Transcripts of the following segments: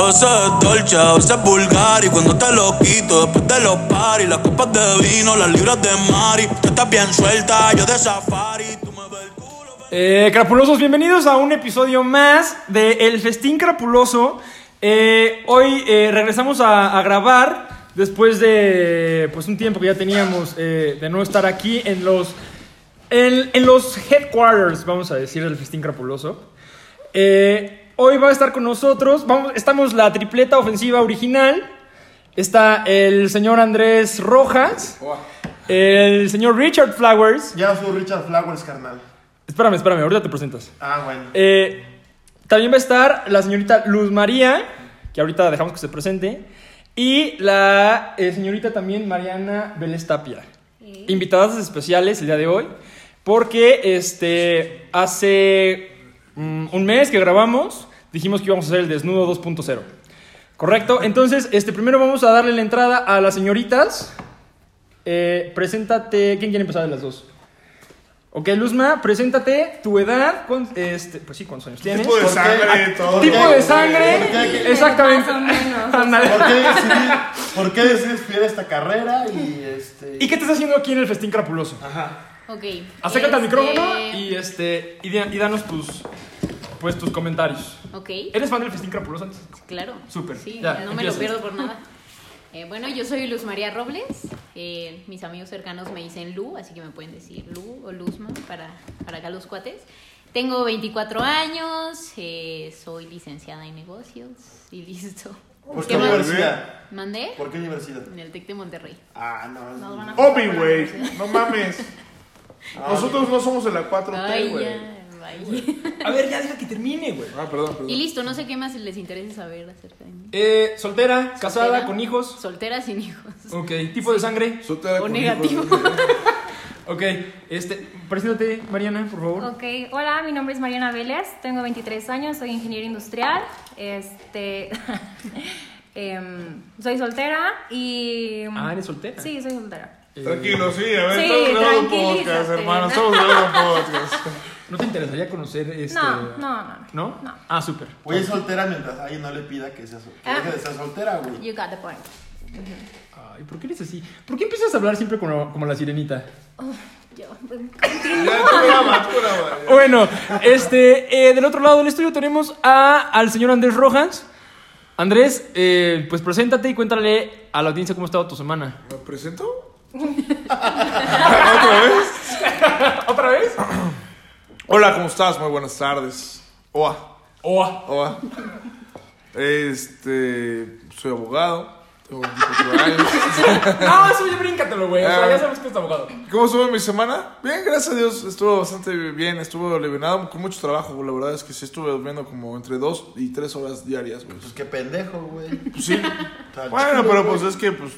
A veces es dolce, a veces es vulgar. Y cuando te lo quito, después de los paris, las copas de vino, las libras de Mari. Tú estás bien suelta, yo de safari. Tú me ves el culo. Eh, crapulosos, bienvenidos a un episodio más de El Festín Crapuloso. Eh, hoy eh, regresamos a, a grabar después de pues un tiempo que ya teníamos eh, de no estar aquí en los en, en los headquarters, vamos a decir, del Festín Crapuloso. Eh, hoy va a estar con nosotros, vamos, estamos la tripleta ofensiva original. Está el señor Andrés Rojas, el señor Richard Flowers. Ya soy Richard Flowers, carnal. Espérame, espérame, ahorita te presentas. Ah, bueno. Eh, también va a estar la señorita Luz María, que ahorita dejamos que se presente, y la eh, señorita también Mariana Vélez Tapia. Invitadas especiales el día de hoy, porque este, hace mm, un mes que grabamos, dijimos que íbamos a hacer el desnudo 2.0. ¿Correcto? Entonces, este, primero vamos a darle la entrada a las señoritas. Eh, preséntate, ¿quién quiere empezar de las dos? Ok, Luzma, preséntate, tu edad, con, este, pues sí, ¿cuántos años tienes? Tipo de sangre, todo. Tipo de sangre, ¿Por qué? exactamente. ¿Por qué decidí, por qué decidí estudiar esta carrera y este... ¿Y qué te estás haciendo aquí en el festín crapuloso? Ajá. Ok. Acércate al Este, micrófono y este y danos tus pues tus comentarios. Ok, ¿Eres fan del festín crapuloso antes? claro. Súper, Sí, ya, no me lo pierdo por nada. Eh, bueno, yo soy Luz María Robles. Eh, mis amigos cercanos me dicen Lu, así que me pueden decir Lu o Luzma para, para acá los cuates. Tengo 24 años, eh, soy licenciada en negocios y listo. ¿Por ¿Qué universidad? ¿Mandé? ¿Por qué universidad? En el TEC de Monterrey. Ah, no. Nos van a Obi, güey. No mames. Nosotros no somos de la 4T, Ay, güey. A ver, ya deja que termine, güey. Ah, perdón, perdón. Y listo, no sé qué más les interesa saber acerca de mí. Eh, soltera, casada, Soltera. con hijos. Soltera sin hijos. Ok, tipo de sangre. Soltera O con negativo. hijos, güey. Ok, este, preséntate, Mariana, por favor. Ok, hola, mi nombre es Mariana Vélez, tengo 23 años, soy ingeniero industrial, este, em, soy soltera y... Ah, ¿eres soltera? Sí, soy soltera. Eh, Tranquilo, sí, a ver, Sí, estamos grabando un tranquilízate. podcast, hermano. Estamos grabando un podcast. ¿No te interesaría conocer este No, no, no. ¿No? No. Ah, súper. Voy a ir soltera mientras alguien no le pida que, sea, sol- que Ah. deje de ser soltera, güey. You got the point. Ay, ¿por qué eres así? ¿Por qué empiezas a hablar siempre como, como la sirenita? Yo, tú graba. Bueno, este, eh, del otro lado del estudio tenemos a, al señor Andrés Rojas. Andrés, eh, pues preséntate y cuéntale a la audiencia cómo ha estado tu semana. ¿Me presento? ¿Otra vez? ¿Otra vez? Hola, ¿cómo estás? Muy buenas tardes. Oa, Oa. oa. Este, soy abogado. Tengo 24 años. No, eso ya bríncatelo, güey. O sea, ya sabemos que es abogado. ¿Cómo estuvo mi semana? Bien, gracias a Dios. Estuvo bastante bien. Estuvo aliviado con mucho trabajo. La verdad es que sí estuve durmiendo como entre dos y tres horas diarias, güey. Pues qué pendejo, güey. Pues sí. Bueno, pero pues es que pues,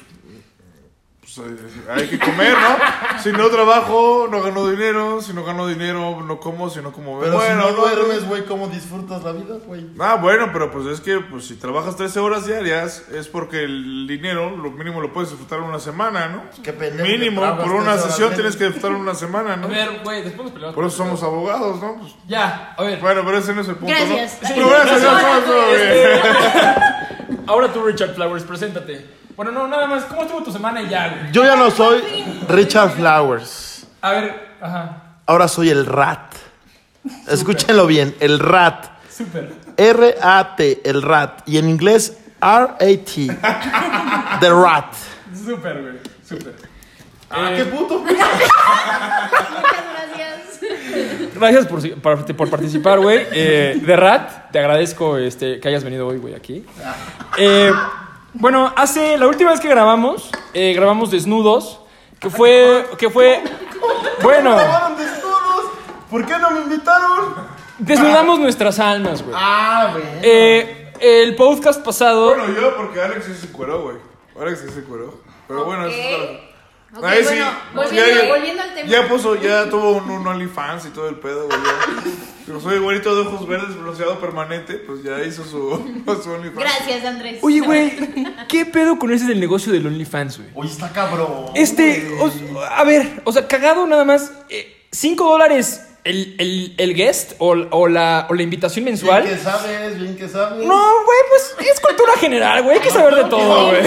pues, eh, hay que comer, ¿no? Si no trabajo, no gano dinero. Si no gano dinero, no como. Si no como, Pero bueno, si no duermes, güey, ¿cómo disfrutas la vida, güey? Ah, bueno, pero pues es que pues si trabajas 13 horas diarias es porque el dinero, lo mínimo lo puedes disfrutar una semana, ¿no? Qué pendejo. Mínimo, por una 13 horas sesión tienes que disfrutar una semana, A ¿no? ver, güey, después nos peleamos. Por eso somos abogados, ¿no? Pues, Ya, a ver. bueno, pero ese no es el punto, Gracias. ¿no? Pero gracias, todo bien. Ahora tú, Richard Flowers, preséntate. Bueno, no, nada más. ¿Cómo estuvo tu semana y ya, güey? Yo ya no soy Richard Flowers. A ver, ajá. Ahora soy el rat. Escúchenlo bien, el rat. Súper. R-A-T, el rat. Y en inglés, R-A-T. The rat. Súper, güey. Súper. Ah, Eh, qué puto. Muchas gracias. Gracias por, por, por participar, güey. Eh, de Rat, te agradezco este, que hayas venido hoy, güey, aquí. Eh, bueno, hace la última vez que grabamos, eh, grabamos desnudos, que fue, que fue, bueno, Estaban desnudos. ¿Por qué no me invitaron? desnudamos nuestras almas, güey. Ah, güey. Eh, el podcast pasado, Bueno, yo porque Alex sí se cueró, güey. Alex sí se cueró. Pero bueno, eso es otra- Sí. bueno, Ya, volviendo, ya- volviendo al tema. Ya puso, ya tuvo un, un OnlyFans y todo el pedo, güey. Pero soy güerito de ojos verdes, bronceado permanente, pues ya hizo su, su OnlyFans. Gracias, Andrés. oye, güey, ¿qué pedo con ese del negocio del OnlyFans, güey? Oye, está cabrón. Este, o- a ver, o sea, cagado nada más, 5 dólares el, el, el guest o, o la, o la invitación mensual. Bien que sabes, bien que sabes. No, güey, pues es cultura general, güey. Hay que saber de todo, güey.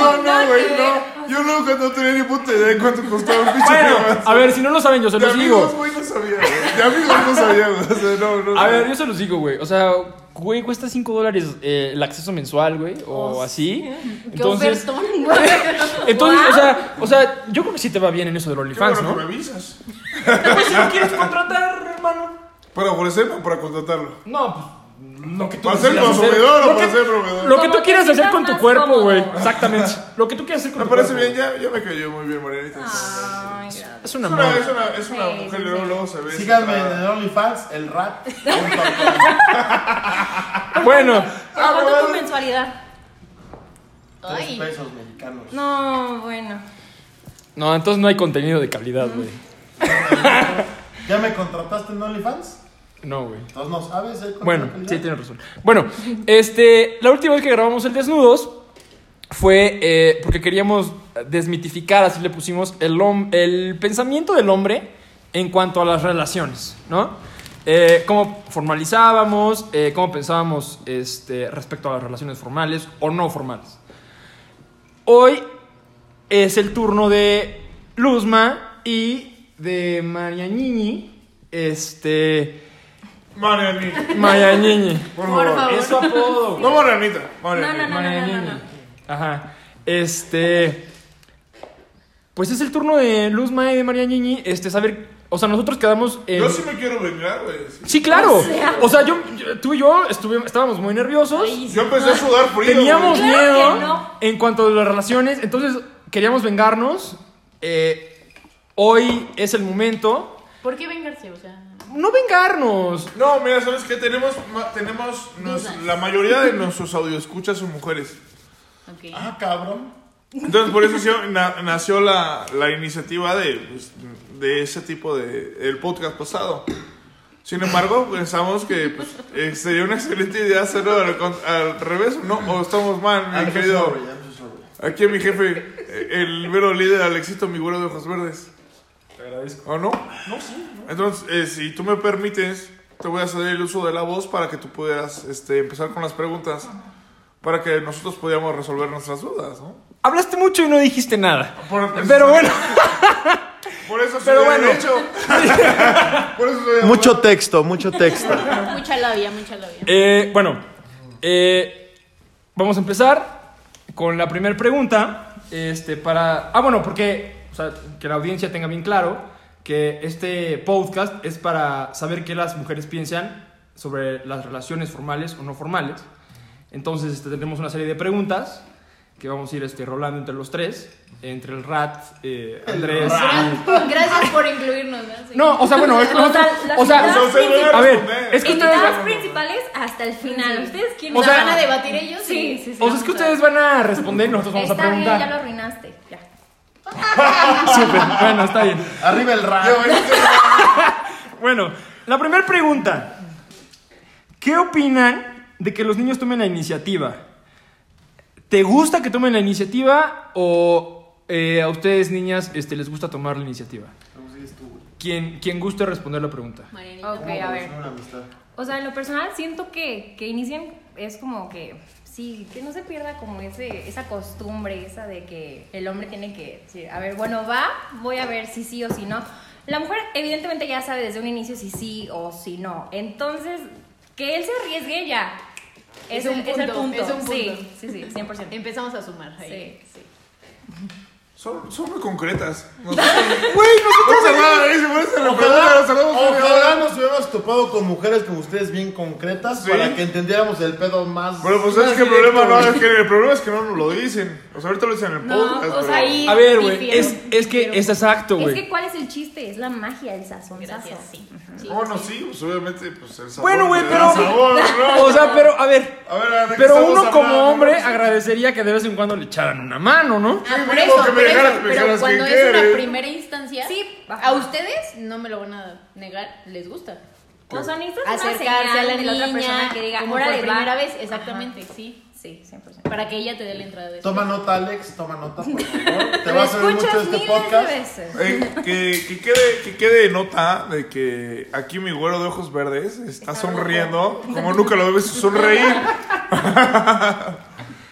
No, no, güey, no. Yo nunca no tenía ni puta idea de cuánto costaba un pinche Bueno, a ver, si no lo saben, yo se De los amigos, digo. güey, no sabía, güey. De amigos no sabía, güey. O sea, no, no. A no. ver, yo se los digo, güey. O sea, güey, cuesta 5 dólares eh, el acceso mensual, güey. O así. Qué Entonces, ofertón. entonces o, sea, o sea, yo creo que sí te va bien en eso del Qué OnlyFans, bueno ¿no? que me avisas. Pues si lo quieres contratar, hermano. ¿Para ofrecerme o para contratarlo? No, pues lo que tú ¿Para ser hacer. consumidor o Lo para que- ser proveedor? Lo que tú quieras hacer con tu cuerpo, güey. Exactamente. Lo que tú quieras hacer con Me tu parece cuerpo. bien, ya, ya me cayó muy bien, Marianita. Ay. Es una, es una, es una Sí, mujer, luego, luego se ve. Síganme en el OnlyFans, el rat. Bueno, ¿Cuánto tu mensualidad? Tres Ay. pesos mexicanos. No, bueno. no, entonces no hay contenido de calidad, güey. ¿Ya me contrataste en OnlyFans? No, güey. Entonces no sabes. ¿Cuánto Bueno, sí, tienes razón. Bueno, este, la última vez que grabamos el Desnudos fue eh, porque queríamos desmitificar, así le pusimos, el, el pensamiento del hombre en cuanto a las relaciones, ¿no? Eh, cómo formalizábamos, eh, cómo pensábamos este, respecto a las relaciones formales o no formales. Hoy es el turno de Luzma y de Marianini, este... Marianita, Marianini. por Por favor. favor. Es su apodo. No Marianita, No, Marianita. no, no. Ajá. Este. Pues es el turno de Luzma y de Marianini. Este, saber. O sea, nosotros quedamos en. Yo sí me quiero vengar, güey. sí. Sí, claro. O sea, yo, yo- tú y yo estuve- estábamos muy nerviosos. Ay, sí. Yo empecé a sudar frío. Teníamos. Claro miedo en cuanto a las relaciones. Entonces, queríamos vengarnos. Eh, hoy es el momento. ¿Por qué vengarse? O sea, No vengarnos. No, mira, ¿sabes qué? Tenemos, ma- tenemos nos- Dudas. la mayoría de nuestros audioscuchas son mujeres. ok. Ah, cabrón. Entonces, por eso sí, na- nació la, la iniciativa de, pues, de ese tipo de el podcast pasado. Sin embargo, pensamos que pues, eh, sería una excelente idea hacerlo al, con- al revés, ¿no? O estamos mal, mi I'm so querido. sorry, I'm so sorry. Aquí mi jefe, eh, el vero líder Alexito, mi güero de ojos verdes. Agradezco. ¿O no? No, sí. Entonces, eh, si tú me permites, te voy a ceder el uso de la voz para que tú puedas este, empezar con las preguntas. Para que nosotros podamos resolver nuestras dudas, ¿no? Hablaste mucho y no dijiste nada. Por- Pero bueno. Por eso soy Pero de bueno. derecho. Por eso Mucho texto, mucho texto. Mucha labia, mucha labia. Eh, bueno, eh, vamos a empezar con la primera pregunta. Este, para. Ah, bueno, porque. Sea, que la audiencia tenga bien claro que este podcast es para saber qué las mujeres piensan sobre las relaciones formales o no formales. Entonces, este, tenemos una serie de preguntas que vamos a ir este, rolando entre los tres, entre el Rat, eh, Andrés. y- Gracias por incluirnos. ¿no? Sí. No, o sea, bueno, es que O sea, nosotros- o sea, O sea, a ver, es que ustedes van- principales hasta el final. ¿Ustedes quieren O sea, ¿Van a debatir ellos? Sí, sí, sí. o sea, es que ustedes van a responder y nosotros vamos a Está bien, preguntar. ya lo arruinaste. Ya. Súper, bueno, está bien. Arriba el rat. Bueno, la primera pregunta. ¿Qué opinan de que los niños tomen la iniciativa? ¿Te gusta que tomen la iniciativa o eh, a ustedes, niñas, este, les gusta tomar la iniciativa? Quien, quien guste responder la pregunta. Marianita. Ok, a ver. O sea, en lo personal siento que, que inicien es como que, sí, que no se pierda como ese, esa costumbre, esa de que el hombre tiene que decir, a ver, bueno, va, voy a ver si sí o si no. La mujer evidentemente ya sabe desde un inicio si sí o si no. Entonces, que él se arriesgue ya. Es, Es el, un es el punto, punto. es un punto. Sí, sí, sí, 100%. Empezamos a sumar. ahí. Sí, sí. Son, son muy concretas. No, Güey, nosotros Ojalá nos hubiéramos topado con mujeres como ustedes bien concretas Sí. para que entendiéramos el pedo más. Pero pues más es que el problema no es que el problema es que no nos lo dicen. O sea, ahorita lo dicen en el No, podcast. o sea, ahí- A ver, güey, es, es que es exacto, Es güey. que ¿cuál es el chiste? Es la magia, el sazón. Gracias, sí. Sí, Bueno, sí. pues obviamente, pues el sabor. Bueno, güey, pero... sabor, ¿no? O sea, pero, a ver... A ver, ¿de qué Pero uno como hablando? hombre agradecería que de vez en cuando le echaran una mano, ¿no? Ah, por eso, eso, dijeras- me pero cuando que es una primera instancia, Sí, a ustedes no me lo van a negar, les gusta. O sea, necesitas una Acercarse señal a la de la otra niña, persona que diga, como por va". primera vez, exactamente, sí. Sí, 100%. Para que ella te dé la entrada de Toma nota, Alex, toma nota, por favor. Te va a servir mucho este podcast. de veces. Eh, que, que quede, que quede nota de que aquí mi güero de ojos verdes está, sonriendo como nunca lo visto sonreír.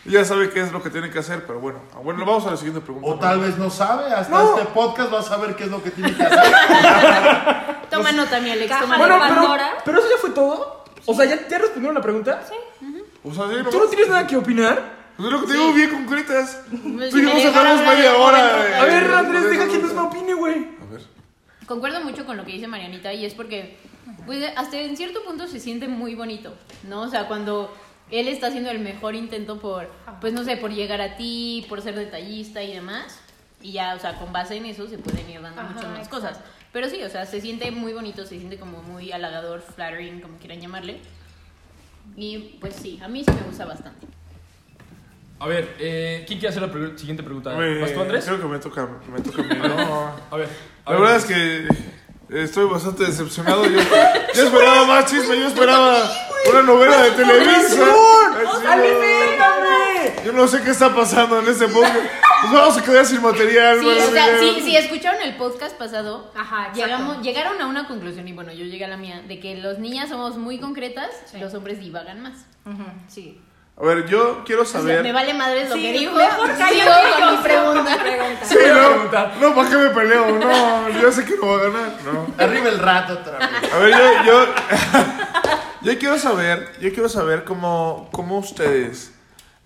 ya sabe qué es lo que tiene que hacer, pero bueno. Ah, Bueno, vamos a la siguiente pregunta. O tal vez no sabe, hasta No. este podcast va a saber qué es lo que tiene que hacer. Toma nota, mi Alex, toma Bueno, nota. pero, Pandora. pero eso ya fue todo. O sea, ¿ya, ya respondieron la pregunta? Sí. O sea, sí, ¿Tú no tienes nada que opinar? Pues es lo que te digo bien concretas. Pues, Tú y yo me nos dejaron hablamos hablar media hora. eh, A ver, Andrés, deja que nos opine, güey. A ver. Concuerdo mucho con lo que dice Marianita y es porque pues, hasta en cierto punto se siente muy bonito, ¿no? O sea, cuando él está haciendo el mejor intento por, pues no sé, por llegar a ti, por ser detallista y demás, y ya, o sea, con base en eso se pueden ir dando Ajá, muchas más exacto. cosas. Pero sí, o sea, se siente muy bonito, se siente como muy halagador, flattering, como quieran llamarle. Y pues sí, a mí sí me gusta bastante. A ver, eh, ¿quién quiere hacer la pre- siguiente pregunta? ¿Vas tú, Andrés? Creo que me toca, me toca a mí, ¿no? A ver. a La ver. verdad es que estoy bastante decepcionado. Yo, yo esperaba más chisme, yo esperaba una novela de ¡Aliméntame! Yo no sé qué está pasando en este podcast. Nos vamos a quedar sin material. Sí, o sea, mía. sí, sí, escucharon el podcast pasado, Ajá, llegamos, llegaron a una conclusión, y bueno, yo llegué a la mía, de que los niñas somos muy concretas, Sí. los hombres divagan más. Sí. A ver, yo quiero O sea, saber. me vale madres lo Sí, que dijo. mejor cállate con yo mi pregunta. con mi pregunta. Sí, Voy no, no, ¿para qué me peleo? No, yo sé que no va a ganar. No. Arriba el rato otra vez. A ver, yo, yo, yo quiero saber, yo quiero saber cómo, cómo ustedes,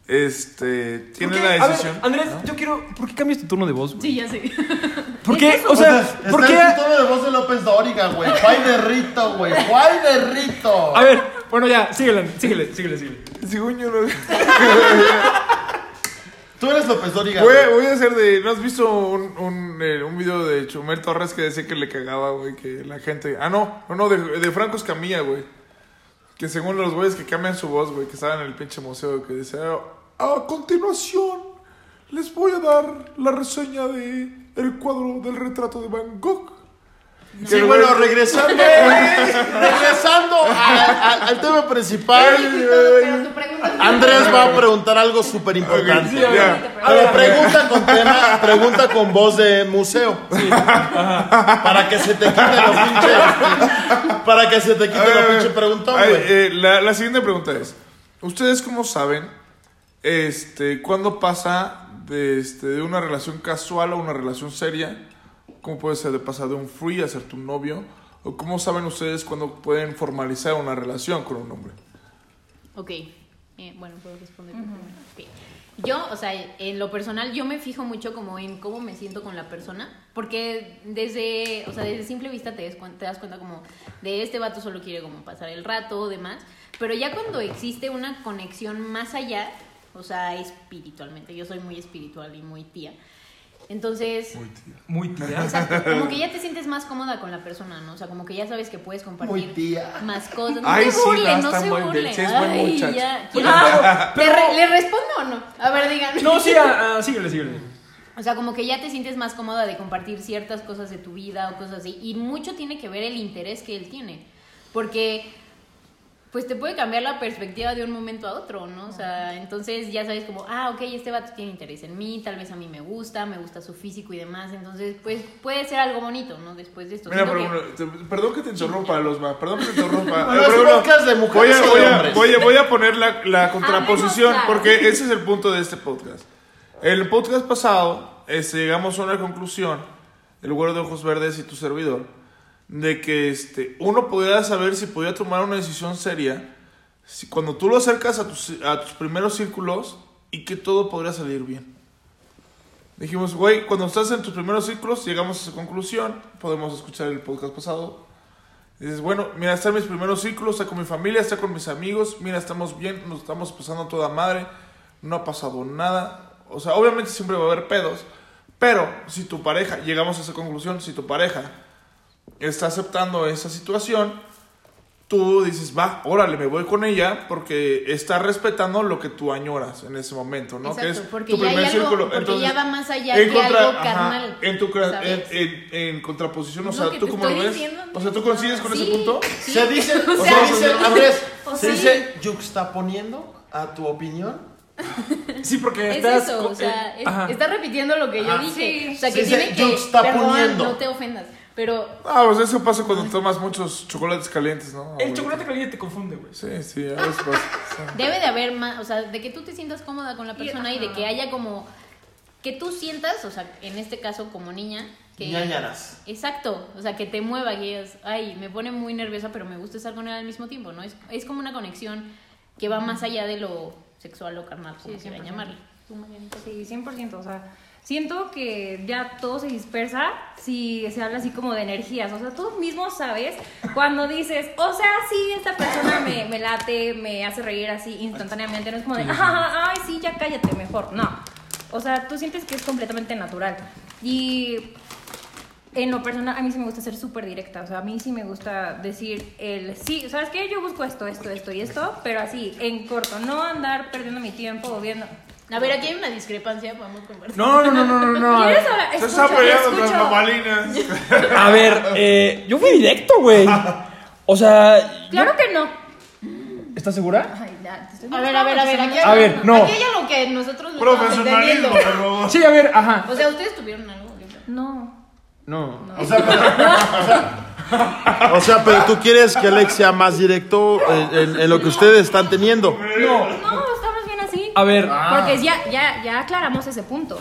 este, ¿Por tienen la A ver, decisión. Andrés, yo quiero. ¿Por qué cambias tu tono de voz, güey? Sí, ya sé. ¿Por qué? O sea, Está ¿por qué? el tono de voz de López Dóriga, güey. Juay de Rito, güey. Juay de Rito. A ver, bueno, ya, síguele, síguele, síguele, síguele. Según yo, no- Tú eres López Dóriga, voy, voy a hacer de, ¿no has visto un, un, eh, un video de Chumel Torres que decía que le cagaba, güey, que la gente, ah, no, no, no, de, de Franco Escamilla, güey, que según los güeyes que cambian su voz, güey, que estaban en el pinche museo, que decía, a continuación, les voy a dar la reseña de el cuadro del retrato de Van Gogh. Sí, bueno, regresando, regresando a- a- al tema principal. Pero tu pregunta es- Andrés va a preguntar algo súper importante. Sí. Pero pregunta con tema, pregunta con voz de museo. Para que se te quite lo pinche. Para que se te quite lo pinche preguntón, güey. eh, la, la siguiente pregunta es: ¿Ustedes cómo saben este, cuándo pasa de, este, de una relación casual a una relación seria? ¿Cómo puede ser de pasar de un free a ser tu novio? ¿O cómo saben ustedes cuándo pueden formalizar una relación con un hombre? Ok, eh, bueno, puedo responder. yo primero. Ok. Yo, o sea, en lo personal, yo me fijo mucho como en cómo me siento con la persona, porque desde, o sea, desde simple vista te cuen- te das cuenta como de este vato solo quiere como pasar el rato o demás, pero ya cuando existe una conexión más allá, o sea, espiritualmente, yo soy muy espiritual y muy tía, entonces... Muy tía. Exacto, como que ya te sientes más cómoda con la persona, ¿no? O sea, como que ya sabes que puedes compartir Muy tía. más cosas. No Ay, se sí, burlen, no, no, se muy bien, burlen. sí, Ay, ya. Ah, ¿Le, re- ¿Le respondo o no? A ver, digan. No, sí, ah, ah, síguele, síguele. O sea, como que ya te sientes más cómoda de compartir ciertas cosas de tu vida o cosas así. Y mucho tiene que ver el interés que él tiene. Porque, pues te puede cambiar la perspectiva de un momento a otro, ¿no? O sea, entonces ya sabes como, ah, ok, este vato tiene interés en mí, tal vez a mí me gusta, me gusta su físico y demás. Entonces, pues puede ser algo bonito, ¿no? Después de esto. Mira, pero, que- te- perdón que te interrumpa, Losma. Perdón que te interrumpa. Bueno, Eh, pero no, podcast de mujeres voy a, voy, de a, hombres. voy, a, voy a poner la, la contraposición claro. porque ese es el punto de este podcast. El podcast pasado este, llegamos a una conclusión, el güero de ojos verdes y tu servidor, de que este, uno podía saber si podía tomar una decisión seria si, cuando tú lo acercas a tus, a tus primeros círculos y que todo podría salir bien. Dijimos, güey, cuando estás en tus primeros círculos, llegamos a esa conclusión. Podemos escuchar el podcast pasado. Dices, bueno, mira, está mis primeros círculos, está con mi familia, está con mis amigos. Mira, estamos bien, nos estamos pasando toda madre. No ha pasado nada. O sea, obviamente siempre va a haber pedos. Pero si tu pareja, llegamos a esa conclusión, si tu pareja está aceptando esa situación, tú dices, va, órale, me voy con ella porque está respetando lo que tú añoras en ese momento, ¿no? Exacto, que es porque tu ya primer algo- círculo. porque Entonces, ya va más allá en que algo ajá, carnal, en, tu, en, en- en contraposición, o Es sea, ¿tú te cómo lo ves? O sea, ¿tú coincides con Sí, ese punto? sí. Se dice, O se sea, dice, Andrés, o se sí. dice yuxtaponiendo a tu opinión. Sí, porque Es estás eso, o sea, eh, es- está repitiendo lo que yo Ajá. dije. Sí. O sea, que Sí, tiene se que. yuxtaponiendo. Perdón, no te ofendas. Pero Ah, pues eso pasa cuando tomas muchos chocolates calientes, ¿no? El chocolate caliente te confunde, güey. Sí, sí, a veces pasa. debe de haber más, o sea, de que tú te sientas cómoda con la persona y, de que haya como. Que tú sientas, o sea, en este caso como niña, que. Ñañaras. Exacto, o sea, que te mueva, que digas, ay, me pone muy nerviosa, pero me gusta estar con él al mismo tiempo, ¿no? Es, es como una conexión que va más allá de lo sexual o carnal, como Sí, quieran 100%. llamarle. Sí, 100%. O sea, siento que ya todo se dispersa si se habla así como de energías. O sea, tú mismo sabes cuando dices, o sea, sí, esta persona me, me late, me hace reír así instantáneamente. No es como de, "Ah, ay, sí, ya cállate mejor. No. O sea, tú sientes que es completamente natural. Y en lo personal, a mí sí me gusta ser súper directa. O sea, a mí sí me gusta decir el sí, ¿sabes qué? Yo busco esto, esto, esto y esto, pero así, en corto. No andar perdiendo mi tiempo o viendo. A ver, aquí hay una discrepancia, podemos conversar. No, no, no, no, no, no. a ver. ¿Quieres hablar? Se está peleando con las mamalinas. A ver, eh, yo fui directo, güey. O sea, Claro que no. ¿estás segura? Ay, ya, te estoy A ver, a ver, a ver, aquí hay, A ver, no. aquí hay algo que nosotros no estamos Profesionalismo, entendiendo. por favor. Sí, a ver, ajá. O sea, ustedes tuvieron algo. No. No. O sea, pero, o sea, pero tú quieres que Alex sea más directo en, en- en lo que ustedes están teniendo. No. No. A ver, Porque ya, ya, ya aclaramos ese punto.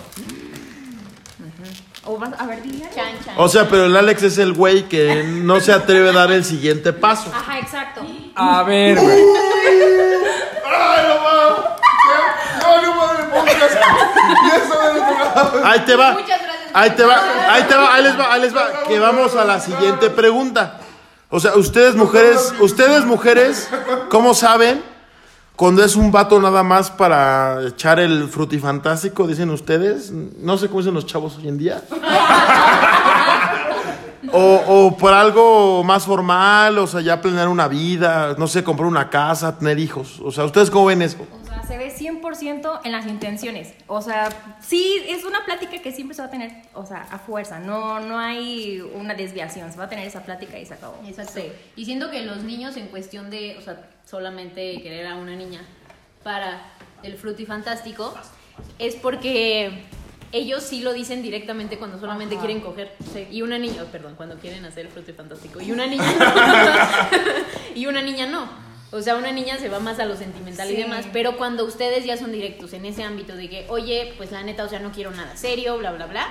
O vas, a ver, dime. Chan, chan. O sea, pero el Alex es el güey que no se atreve a dar el siguiente paso. Ajá, exacto. a ver, güey. ¡Ay, no mames! ¡No, no mames! podcast! ¡Ya está del otro lado! Ahí te va. Muchas gracias. Ahí te va, ahí te va, ahí les va, ahí les va. Que vamos a la siguiente pregunta. O sea, ustedes mujeres, ustedes mujeres, ¿cómo saben cuando es un vato nada más para echar el frutifantástico, dicen ustedes? No sé cómo dicen los chavos hoy en día. O, o por algo más formal, o sea, ya planear una vida, no sé, comprar una casa, tener hijos. O sea, ¿ustedes cómo ven eso? Se ve 100% en las intenciones. O sea, sí, es una plática que siempre se va a tener, o sea, a fuerza. No, no hay una desviación. Se va a tener esa plática y se acabó. Exacto. Sí. Y siento que los niños en cuestión de, o sea, solamente querer a una niña para el frutifantástico es porque ellos sí lo dicen directamente cuando solamente quieren coger. Sí, Y una niña, oh, perdón, cuando quieren hacer el frutifantástico. Y una niña y una niña no. O sea, una niña se va más a lo sentimental y demás, pero cuando ustedes ya son directos en ese ámbito de que, oye, pues la neta, o sea, no quiero nada serio, bla, bla, bla,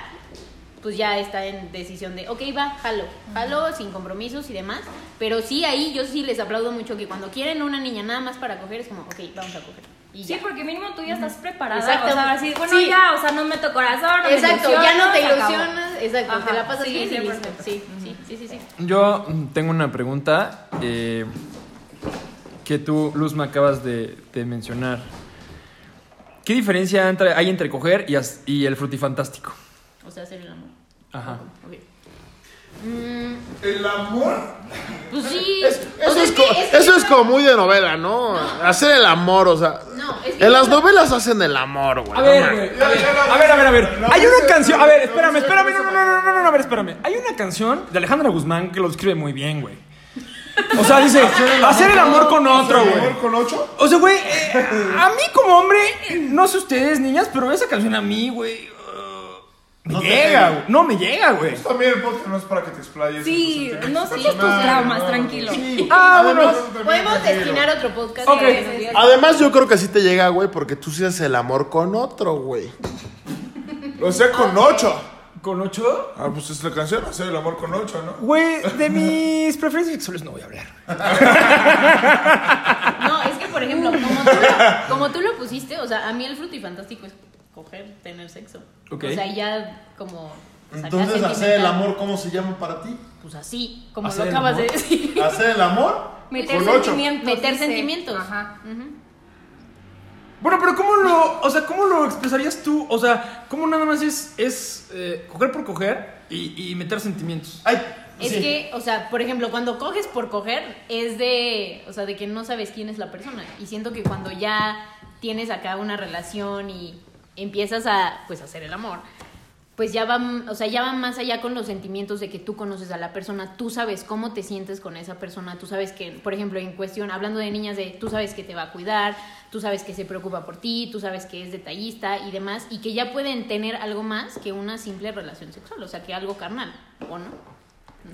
pues ya está en decisión de, ok, va, jalo, jalo, sin compromisos y demás. Pero sí, ahí yo sí les aplaudo mucho que cuando quieren una niña nada más para coger, es como, ok, vamos a coger. Y Sí, ya. porque mínimo tú ya estás preparada. Exacto. O sea, así, bueno, Sí. ya, o sea, no meto corazón, no me Exacto, ya no te ilusionas, exacto, te la pasas sí, bien y 100%. listo. Sí, sí, sí, sí, sí. Yo tengo una pregunta eh, que tú, Luz, me acabas de, de mencionar. ¿Qué diferencia entre- hay entre coger y, as- y el frutifantástico? O sea, hacer el amor. Ajá. Ok. Mm, El amor. pues sí. Es- eso, sea, es que- co- que eso es yo- como muy de novela, ¿no? Hacer el amor, o sea. No, es que En las no- novelas hacen el amor, güey. A no ver, mames. güey. A ver, a ver, a ver, a ver. Hay una canción. A ver, espérame, espérame. No, no, no, no, no, no, a ver, espérame. Hay una canción de Alejandra Guzmán que lo describe muy bien, güey. O sea, dice, hacer el amor con otro, güey. ¿Amor con ocho? O sea, güey, eh, a mí como hombre, no sé ustedes, niñas, pero esa canción a mí, güey, uh, me No te llega, pega. güey. No me llega, güey. También el podcast no es para que te explayes. Sí, no sé tus traumas, no, tranquilo. Sí. Ah, bueno. Podemos destinar otro podcast. Ok. para que nos además, yo creo que sí te llega, güey, porque tú sí haces el amor con otro, güey. O sea, con ocho. ¿Con ocho? Ah, pues es la canción, hacer el amor con ocho, ¿no? Güey, de mis preferencias sexuales no voy a hablar. No, es que por ejemplo, como tú, lo, como tú lo pusiste, o sea, a mí el frutifantástico es coger, tener sexo. Ok. O sea, ya como. Entonces, hacer el amor, ¿cómo se llama para ti? Pues así, como ¿Hacer lo acabas de decir. ¿Hacer el amor? Meter Con ocho. sentimientos. Meter dice. sentimientos. Ajá. Ujú. Bueno, pero ¿cómo lo, o sea, cómo lo expresarías tú? O sea, ¿cómo nada más es, es eh, coger por coger y, y meter sentimientos? Ay, Es sí. que, o sea, por ejemplo, cuando coges por coger, es de, o sea, de que no sabes quién es la persona. Y siento que cuando ya tienes acá una relación y empiezas a, pues, hacer el amor, pues ya va, o sea, ya va más allá con los sentimientos de que tú conoces a la persona, tú sabes cómo te sientes con esa persona, tú sabes que, por ejemplo, en cuestión, hablando de niñas, de tú sabes que te va a cuidar, tú sabes que se preocupa por ti, tú sabes que es detallista y demás, y que ya pueden tener algo más que una simple relación sexual, o sea, que algo carnal, ¿o no?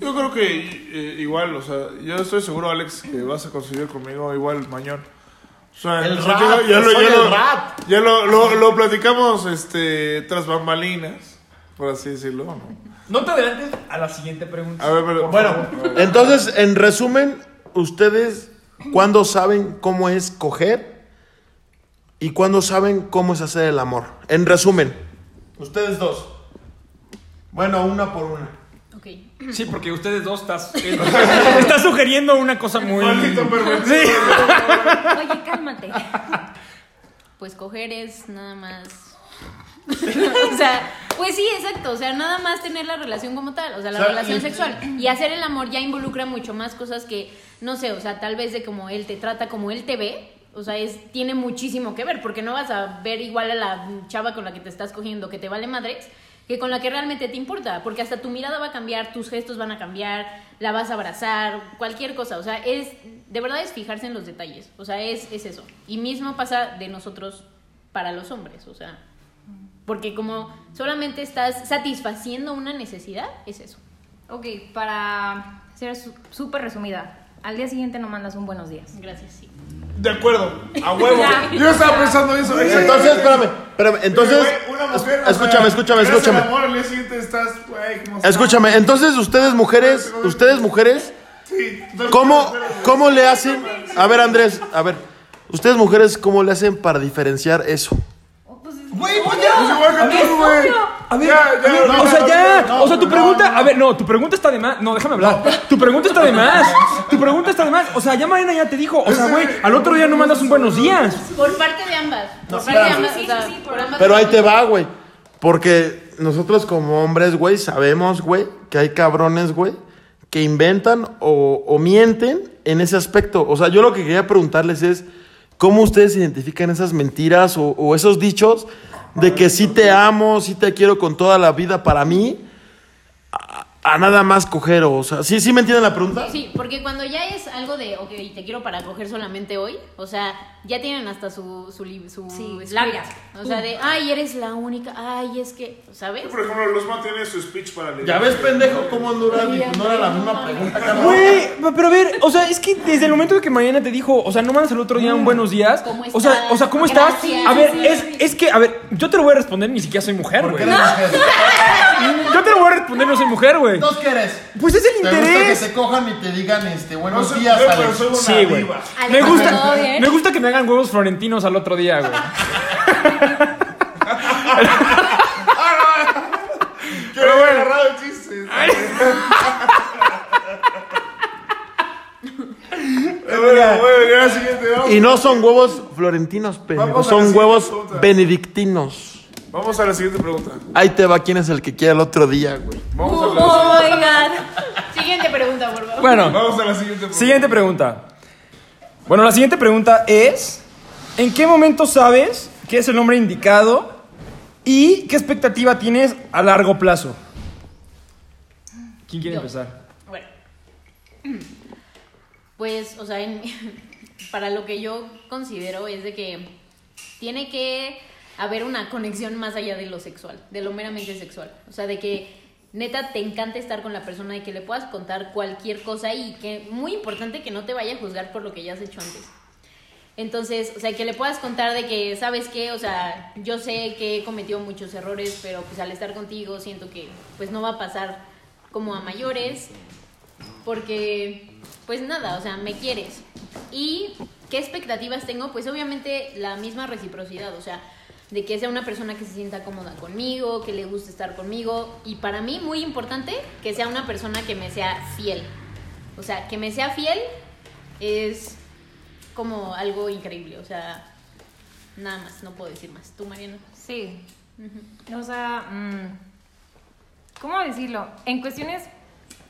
Yo creo que eh, igual, o sea, yo estoy seguro, Alex, que vas a conseguir conmigo igual mañón. O sea, El en rap, sentido- ya, lo, ya, el lo, rap. ya lo, lo, lo platicamos este, tras bambalinas, por así decirlo. ¿no? No te adelantes a la siguiente pregunta. A ver, pero, Bueno, entonces, en resumen, ustedes, ¿cuándo saben cómo es coger? ¿Y cuándo saben cómo es hacer el amor? En resumen, ustedes dos. Bueno, una por una. Ok. Sí, porque ustedes dos estás, estás sugiriendo una cosa muy... Sí. Oye, cálmate. Pues coger es nada más. o sea, pues sí, exacto. O sea, nada más tener la relación como tal. O sea, la O sea, relación sexual. Y hacer el amor ya involucra mucho más cosas que, no sé, o sea, tal vez de como él te trata, como él te ve. O sea, es, tiene muchísimo que ver. Porque no vas a ver igual a la chava con la que te estás cogiendo que te vale madres que con la que realmente te importa, porque hasta tu mirada va a cambiar, tus gestos van a cambiar, la vas a abrazar, cualquier cosa, o sea, es, de verdad es fijarse en los detalles, o sea, es, es eso. Y mismo pasa de nosotros para los hombres, o sea, porque como solamente estás satisfaciendo una necesidad, es eso. Ok, para ser su- súper resumida, al día siguiente no mandas un buenos días. Gracias, sí. De acuerdo, a huevo. Yo estaba pensando eso. Entonces, espérame, espérame, entonces, una mujer, escúchame, sea, escúchame, escúchame. amor, al día siguiente estás. Escúchame, entonces ustedes mujeres, ustedes mujeres, Sí, ¿cómo, cómo le hacen? A ver, Andrés, a ver, ustedes mujeres, ¿cómo le hacen para diferenciar eso? Güey, pues Es ya. tú, güey. A ver, Ya, ya, a ver, no, o sea, ya. no, o sea, tu no, pregunta. no. A ver, no, tu pregunta está de más. No, déjame hablar. Tu pregunta está de más. Tu pregunta está de más. O sea, ya Marina ya te dijo. O sea, güey, al otro día no mandas un buenos días. Por parte de ambas. Por parte de ambas. Sí, sí, sí, por ambas Pero ahí te va, güey. Porque nosotros como hombres, güey, sabemos, güey, que hay cabrones, güey, que inventan o, o mienten en ese aspecto. O sea, yo lo que quería preguntarles es, ¿cómo ustedes identifican esas mentiras o, esos dichos de que sí te amo, sí te quiero con toda la vida para mí, a, nada más coger? O sea, ¿sí, ¿sí me entienden la pregunta? Sí, porque cuando ya es algo de, ok, te quiero para coger solamente hoy, o sea, ya tienen hasta su, su, su Sí, larga. O sea, de, ay, eres la única, ay, es que, ¿sabes? Por ejemplo, Luzma tiene su speech para leer. Ya ves, pendejo, cómo no era, no era la misma pregunta. Güey, pero a ver, o sea, es que desde el momento de que Mariana te dijo, o sea, no mandas el otro día un buenos días. ¿Cómo O sea, estás? o sea, ¿cómo estás? Gracias. A ver, Sí, es, sí. es que, a ver, yo te lo voy a responder, ni siquiera soy mujer, ¿Por qué güey. Yo te lo voy a responder, no soy mujer, güey. ¿Entonces qué eres? Pues es el ¿Te gusta que interés. te cojan y te digan, este, No buenos sé días, pero Alex? soy una Sí, güey. Me ¿todo gusta, bien? me gusta que me hagan huevos florentinos al otro día, güey. Agarrado chiste. Bueno, siguiente, vamos. Y no son huevos florentinos, la son huevos benedictinos. Vamos a la siguiente pregunta. Ahí te va quién es el que quiere el otro día, güey. Vamos a la, Oh my god. Siguiente pregunta, por favor. Bueno, vamos a la siguiente pregunta. siguiente pregunta. Bueno, la siguiente pregunta es: ¿En qué momento sabes que es el hombre indicado y qué expectativa tienes a largo plazo? ¿Quién quiere Yo. empezar? Bueno. Pues, o sea, en- para lo que yo considero es de que tiene que haber una conexión más allá de lo sexual, de lo meramente sexual. O sea, de que neta te encanta estar con la persona y que le puedas contar cualquier cosa y que muy importante que no te vaya a juzgar por lo que ya has hecho antes. Entonces, o sea, que le puedas contar de que, ¿sabes qué? O sea, yo sé que he cometido muchos errores, pero pues al estar contigo siento que pues no va a pasar como a mayores, porque pues nada, o sea, me quieres. ¿Y qué expectativas tengo? Pues obviamente la misma reciprocidad, o sea, de que sea una persona que se sienta cómoda conmigo, que le guste estar conmigo y para mí muy importante que sea una persona que me sea fiel. O sea, que me sea fiel es como algo increíble, o sea, nada más, no puedo decir más. ¿Tú, Mariana? Sí. O sea, mm, ¿cómo decirlo? En cuestiones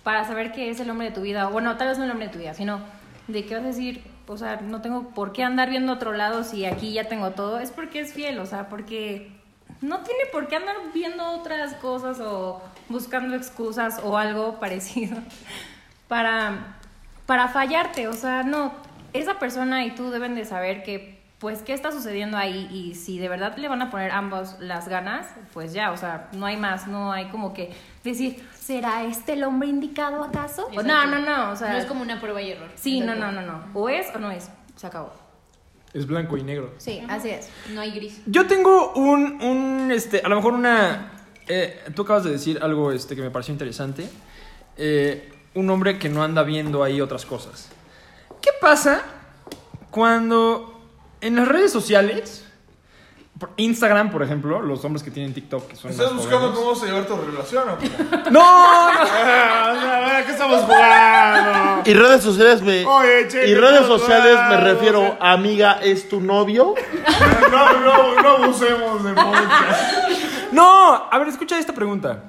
para saber que es el hombre de tu vida, bueno, tal vez no el hombre de tu vida, sino de que vas a decir, o sea, no tengo por qué andar viendo otro lado si aquí ya tengo todo, es porque es fiel, o sea, porque no tiene por qué andar viendo otras cosas o buscando excusas o algo parecido para, para fallarte. O sea, no, esa persona y tú deben de saber que, pues, qué está sucediendo ahí y si de verdad le van a poner ambos las ganas, pues ya, o sea, no hay más, no hay como que decir, ¿será este el hombre indicado acaso? O, no, no, no, o sea, no es como una prueba y error. sí, no, no, no, no, o es o no es, se acabó. Es blanco y negro. Sí, así es. No hay gris. Yo tengo un, un, este, a lo mejor una... eh, tú acabas de decir algo este, que me pareció interesante. Eh, un hombre que no anda viendo ahí otras cosas. ¿Qué pasa cuando en las redes sociales, por Instagram, por ejemplo, los hombres que tienen TikTok, que son ¿Estás más buscando jóvenes- cómo se llevar tu relación o qué? ¡No! no. ¿Qué estamos jugando? Y redes sociales me. Oye, che, y ¿qué redes sociales me refiero, amiga, ¿es tu novio? No, no, no abusemos del podcast. No, a ver, escucha esta pregunta.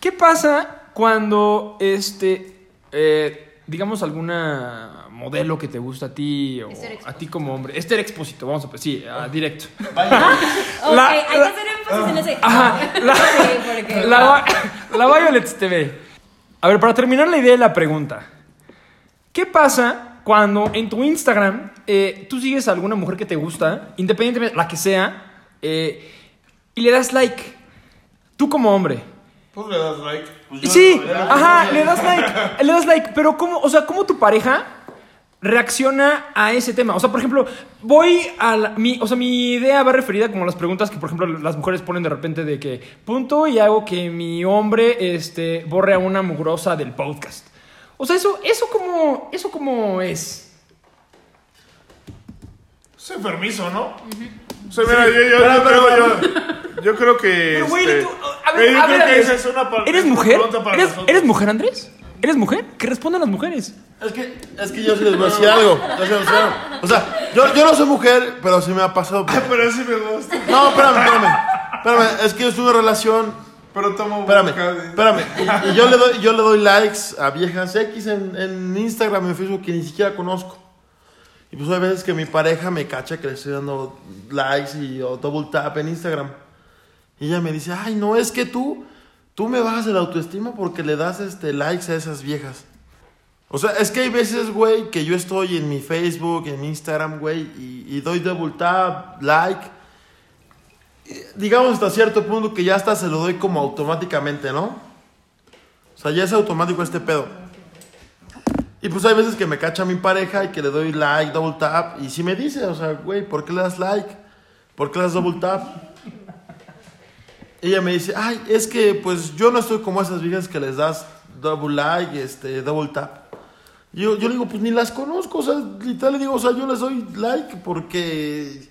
¿Qué pasa cuando, este, eh, digamos, alguna modelo que te gusta a ti o a ti como hombre, Esther Expósito, vamos a sí, ah, directo. Ok, La- hay que la- hacer énfasis en ese. Ajá, la, porque- la, la Violets TV. A ver, para terminar la idea de la pregunta. ¿Qué pasa cuando en tu Instagram eh, tú sigues a alguna mujer que te gusta, independientemente la que sea, eh, y le das like? Tú como hombre. Pues le das like. Sí, ajá, le das like, le das like, pero cómo, o sea, cómo tu pareja reacciona a ese tema. O sea, por ejemplo, voy a la- mi, o sea, mi idea va referida como a las preguntas que, por ejemplo, las mujeres ponen de repente de que punto y hago que mi hombre, este, borre a una mugrosa del podcast. O sea, eso, eso como, eso como es. Es enfermizo, ¿no? O sea, mira, yo, yo, yo creo, yo, yo creo que. Pero, güey, este, tú- a ver, yo a creo ver, que a ver. esa es una, pa- ¿Eres mujer? para ¿Eres. ¿Eres mujer, Andrés? ¿Eres mujer? ¿Qué respondan las mujeres? Es que, es que yo sí les voy a decir algo. yo sí les voy a decir algo. O sea, yo, yo no soy mujer, pero sí me ha pasado. Pero sí me gusta. No, espérame, espérame. Espérame, es que yo estoy en una relación. Pero tomo Espérame, vodka. espérame. Y, y yo, le doy, yo le doy likes a viejas X en, en Instagram, en Facebook, que ni siquiera conozco. Y pues hay veces que mi pareja me cacha que le estoy dando likes y o double tap en Instagram. Y ella me dice, ay, no, es que tú, tú me bajas el autoestima porque le das este likes a esas viejas. O sea, es que hay veces, güey, que yo estoy en mi Facebook, en mi Instagram, güey, y, doy double tap, like. Digamos hasta cierto punto que ya hasta se lo doy como automáticamente, ¿no? O sea, ya es automático este pedo. Y pues hay veces que me cacha mi pareja y que le doy like, double tap, y si me dice, o sea, güey, ¿por qué le das like? ¿Por qué le das double tap? Ella me dice, ay, es que pues yo no estoy como esas viejas que les das double like, este, double tap. Yo, yo le digo, pues ni las conozco, o sea, literal le digo, o sea, yo les doy like porque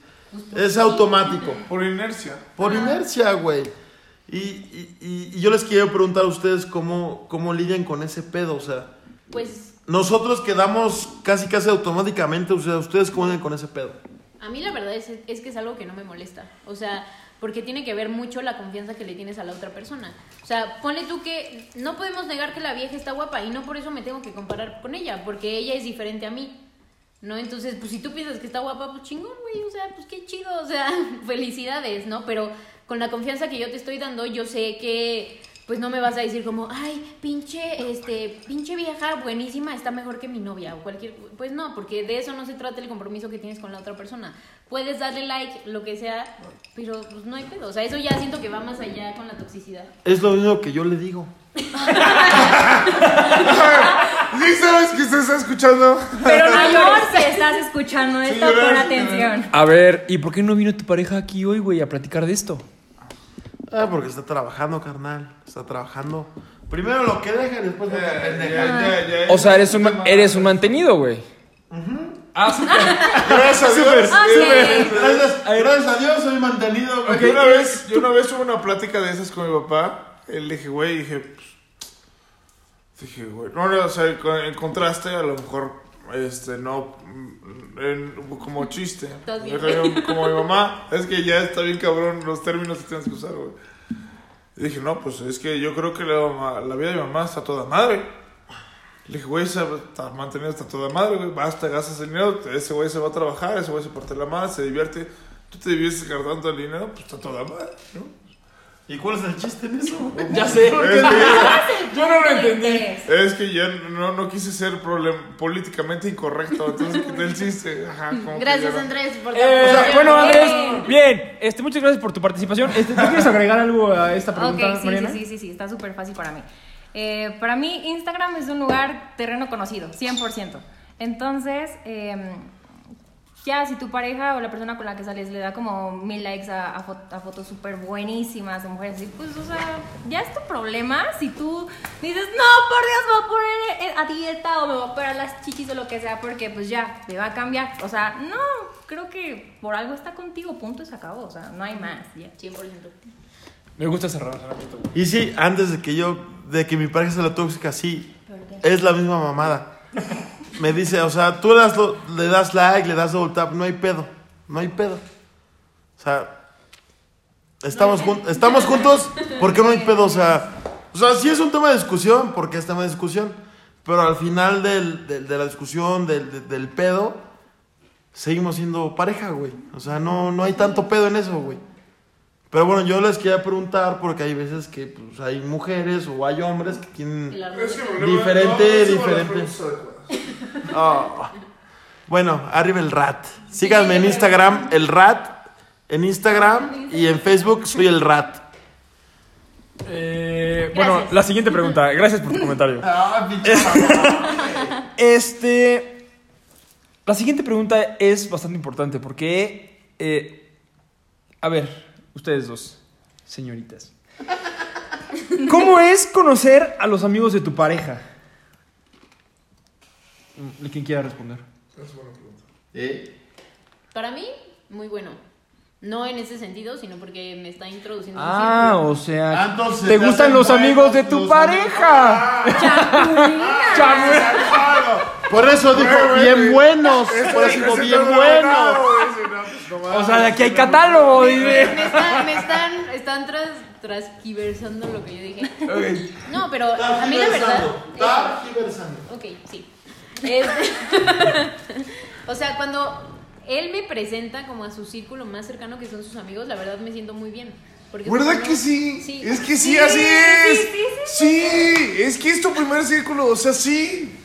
es automático. Por inercia. Por inercia, güey. Y, y- y- y yo les quiero preguntar a ustedes cómo, cómo lidian con ese pedo, o sea, Pues nosotros quedamos casi casi automáticamente, o sea, ustedes cómo lidian con ese pedo. a mí la verdad es, es que es algo que no me molesta. O sea, porque tiene que ver mucho la confianza que le tienes a la otra persona. O sea, ponle tú que no podemos negar que la vieja está guapa y no por eso me tengo que comparar con ella, porque ella es diferente a mí. ¿No? Entonces, pues si tú piensas que está guapa, pues chingón, güey, o sea, pues qué chido, o sea, felicidades, ¿no? Pero con la confianza que yo te estoy dando, yo sé que pues no me vas a decir como, ay, pinche, este, pinche vieja buenísima, está mejor que mi novia o cualquier, pues no, porque de eso no se trata el compromiso que tienes con la otra persona. Puedes darle like, lo que sea, pero pues no hay pedo, o sea, eso ya siento que va más allá con la toxicidad. Es lo mismo que yo le digo. Sí, sabes que se está escuchando. Pero no amor, si estás escuchando esto, gracias. pon atención. A ver, ¿y por qué no vino tu pareja aquí hoy, güey, a platicar de esto? Ah, porque está trabajando, carnal, está trabajando. Primero lo que deja y después lo que Ya, pendeja. O sea, eres un, ma- eres un mantenido, güey. Ah, sí. Gracias a Dios. Gracias, gracias a Dios soy mantenido, güey. Yo una vez, yo una vez tuve una plática de esas con mi papá. Él le dije, güey, dije, pues, dije, güey, no, no, o sea, con- en contraste, a lo mejor, este, no, mm, en- como chiste. Como mi mamá, es que ya está bien cabrón los términos que tienes que usar, güey. Y dije, no, pues es que yo creo que la, vida de mi mamá está toda madre. Le dije, güey, esa- está mantenido está toda madre, güey. Basta, gastas el dinero. Ese güey se va a trabajar, ese güey se parte la madre, se divierte. tú te diviertes gastando el dinero, pues está toda madre, ¿no? ¿Y cuál es el chiste en eso? Ya sé. Es que ya- Yo no lo entendí. Es que ya no, no quise ser problem- políticamente incorrecto, entonces quité el chiste. Ajá, Gracias. Andrés, por Eh, bueno, Andrés, Bien. Este, muchas gracias por tu participación. Este, ¿Tú quieres agregar algo a esta pregunta, Ok, sí, Mariana? sí, sí, sí, sí, está súper fácil para mí. Eh, para mí, Instagram es un lugar terreno conocido, 100%. Entonces, eh, ya si tu pareja o la persona con la que sales le da como mil likes a, a fo- a fotos súper buenísimas de mujeres, así, pues, o sea, ya es tu problema. Si tú dices, no, por Dios, me voy a poner a dieta o me voy a operar las chichis o lo que sea, porque pues ya, te va a cambiar. O sea, no, creo que por algo está contigo, punto, y se acabó. O sea, no hay más, ya. 100%. Me gusta razonamiento. Y sí, antes de que yo, de que mi pareja sea la tóxica, sí, es la misma mamada. Me dice, o sea, tú le das, lo- le das like, le das double tap, no hay pedo, no hay pedo. O sea, estamos, jun- estamos juntos, ¿por qué no hay pedo? O sea, o sea, sí es un tema de discusión, porque es tema de discusión, pero al final del- del- de la discusión, del, de- del pedo, seguimos siendo pareja, güey. O sea, no, no hay tanto pedo en eso, güey. Pero bueno, yo les quería preguntar porque hay veces que pues, hay mujeres o hay hombres que tienen... Diferente, no, Ah. Bueno, arriba el rat. Síganme en Instagram, el rat. En Instagram y en Facebook soy el rat. Eh, bueno, la siguiente pregunta. Gracias por tu comentario. Ah, Este. La siguiente pregunta es bastante importante porque. eh, a ver, ustedes dos, señoritas. ¿Cómo es conocer a los amigos de tu pareja? Mm, Quien quiera responder. ¿Eh? Para mí, muy bueno. No en ese sentido, sino porque me está introduciendo. Ah, o sea, Ah, entonces te te gustan los amigos de tu pareja. Por eso dijo bien buenos. Por eso dijo bien buenos. O sea, de aquí hay catálogo, me, me están, me están, están tras, transquiversando lo que yo dije. No, pero a mí la verdad. Targiversando. Ok, sí. Es- o sea, cuando él me presenta como a su círculo más cercano, que son sus amigos, la verdad me siento muy bien. Porque ¿Verdad que sí? Sí. Es que sí, así es. Sí, es que es tu primer círculo, o sea, sí.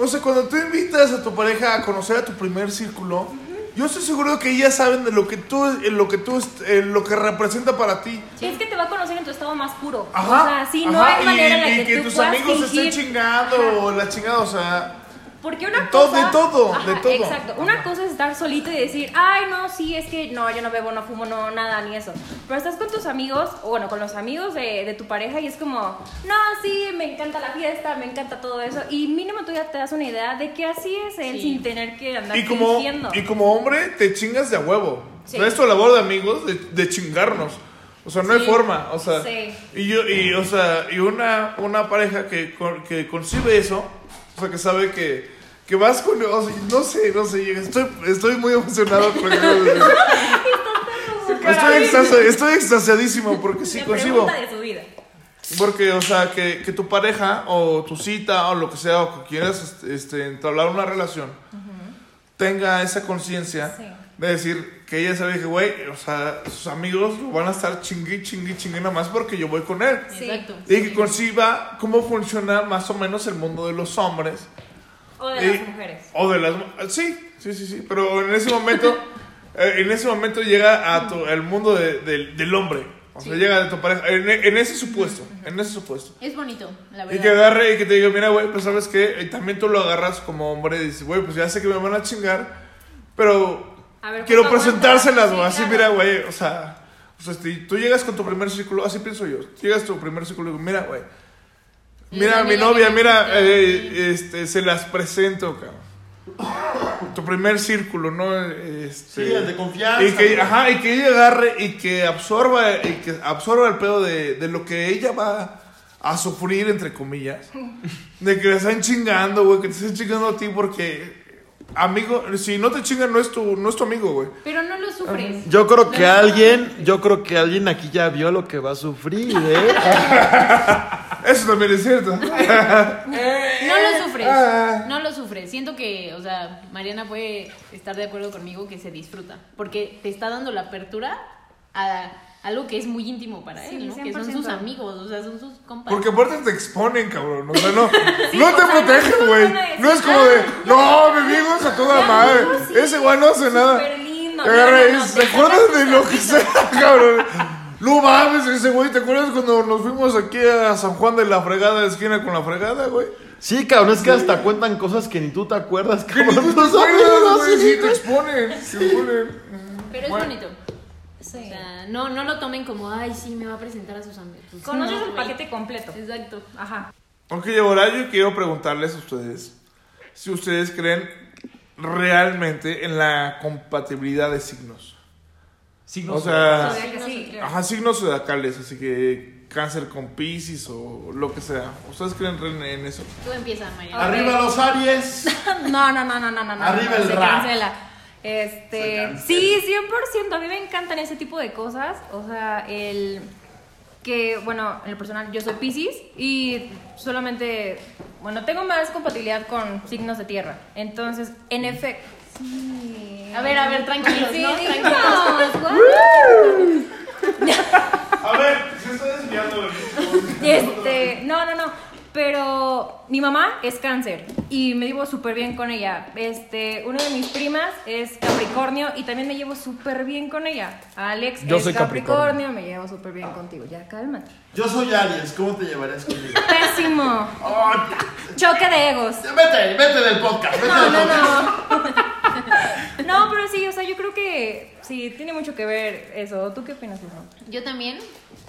O sea, cuando tú invitas a tu pareja a conocer a tu primer círculo, yo estoy seguro que ellas saben de lo que tú, eh, lo que tú, eh, lo que representa para ti. Es que te va a conocer en tu estado más puro. Ajá. O sea, sí, no ajá, hay manera en la y, que, y que tú tus puedas amigos se estén fingir. chingando Ajá. o la chingada, o sea. Porque una De todo- cosa. de todo, Ajá, de todo. Exacto. Una cosa es estar solito y decir, ay, no, sí, es que no, yo no bebo, no fumo, no, nada, ni eso. Pero estás con tus amigos, o bueno, con los amigos de, de tu pareja y es como, no, sí, me encanta la fiesta, me encanta todo eso. Y mínimo tú ya te das una idea de que así es él Sí. sin tener que andar Y como, fingiendo. y como hombre, te chingas de a huevo. Sí. No es tu labor de amigos de, de chingarnos. O sea, no hay Sí. forma. O sea, Sí. y yo, y, o sea, y una, una pareja que, que concibe eso, o sea, que sabe que, que vas con. O sea, no sé, no sé. Estoy, estoy muy emocionado con Estoy, estoy extasiadísimo porque sí de su vida. Porque, o sea, que, que tu pareja o tu cita o lo que sea, o que quieras este, este, entablar una relación, tenga esa conciencia Sí. De decir que ella sabe que, güey, o sea, sus amigos lo van a estar chingui, chingui, chingui nada más porque yo voy con él. Sí. Exacto. Y que conciba cómo funciona más o menos el mundo de los hombres. O de Y- las mujeres. O de las Sí, sí, sí, sí. Pero en ese momento, eh, en ese momento llega a tu, el mundo de- del- del hombre. O sea, Sí. llega de tu pareja. En, en ese supuesto, en ese supuesto. Es bonito, la Y verdad. que agarre y que te diga, mira, güey, pues sabes que también tú lo agarras como hombre y dices, güey, pues ya sé que me van a chingar, pero A ver, quiero ¿cuánto presentárselas, güey. Sí, así, claro. mira, güey, o sea, o sea, si tú llegas con tu primer círculo, así pienso yo, llegas tu primer círculo y digo, mira, güey, mira la a mi novia, mira, eh, este, se las presento, cabrón. Tu primer círculo, ¿no? Este, Sí, el de confianza. y que, ajá, y que ella agarre y que absorba, y que absorba el pedo de, de lo que ella va a sufrir, entre comillas. De que le están chingando, güey, que te están chingando a ti porque, amigo, si no te chingan no es tu, no es tu amigo, güey. Pero no lo sufres. Yo creo que No, no, alguien, yo creo que alguien aquí ya vio lo que va a sufrir, ¿eh? Eso también es cierto. No lo sufres. Ah. No lo sufres. Siento que, o sea, Mariana puede estar de acuerdo conmigo que se disfruta, porque te está dando la apertura a algo que es muy íntimo para Sí, él, ¿no? Que son 100%. sus amigos, o sea, son sus compas. Porque aparte te exponen, cabrón. O sea, no, Sí, no te protegen, güey. No es como de, "Ah, no, mi amigo es a toda madre. sí, Ese güey no hace nada. Súper lindo. Agarra No, y no, no, ¿Se te acuerdan sacas de lo que sea, cabrón? No mames, ese güey. ¿Te acuerdas cuando nos fuimos aquí a San Juan de la fregada de esquina con la fregada, güey? Sí, cabrón, es que hasta cuentan cosas que ni tú te acuerdas, Que ni cabrón. tú te acuerdas, güey. sí. Sí, te exponen. Te exponen. Pero es bonito. Sí. O sea, no, no lo tomen como, ay, sí, me va a presentar a sus amigos. Conoces no, el paquete completo. Exacto. Ajá. Ok, ahora yo quiero preguntarles a ustedes si ustedes creen realmente en la compatibilidad de signos. Signos. O sea, sí. ajá, signos zodiacales, así que cáncer con Pisces o lo que sea. ¿Ustedes creen en, eso? Tú empiezas, Mariana. Arriba los Aries. No, no, no, no, no, no. no, Arriba no, el se cancela. Este, sí, 100%. A mí me encantan ese tipo de cosas. O sea, el que, bueno, en lo personal yo soy Pisces y solamente, bueno, tengo más compatibilidad con signos de tierra. Entonces, en efecto. Sí. A ver, a ver, tranquilos, Sí, ¿no? guau. A ver, se está desviando Este, no, no, no. Pero mi mamá es cáncer y me llevo súper bien con ella. Este, una de mis primas es Capricornio y también me llevo súper bien con ella. Alex Yo es soy Capricornio, Capricornio. me llevo súper bien contigo. Ya, cálmate. Yo soy Aries, ¿cómo te llevarías conmigo? Pésimo. Ay, Choque de egos. vete, vete del podcast, vete No, del no, podcast. no. No, pero sí, o sea, yo creo que sí, tiene mucho que ver eso. ¿Tú qué opinas? Yo también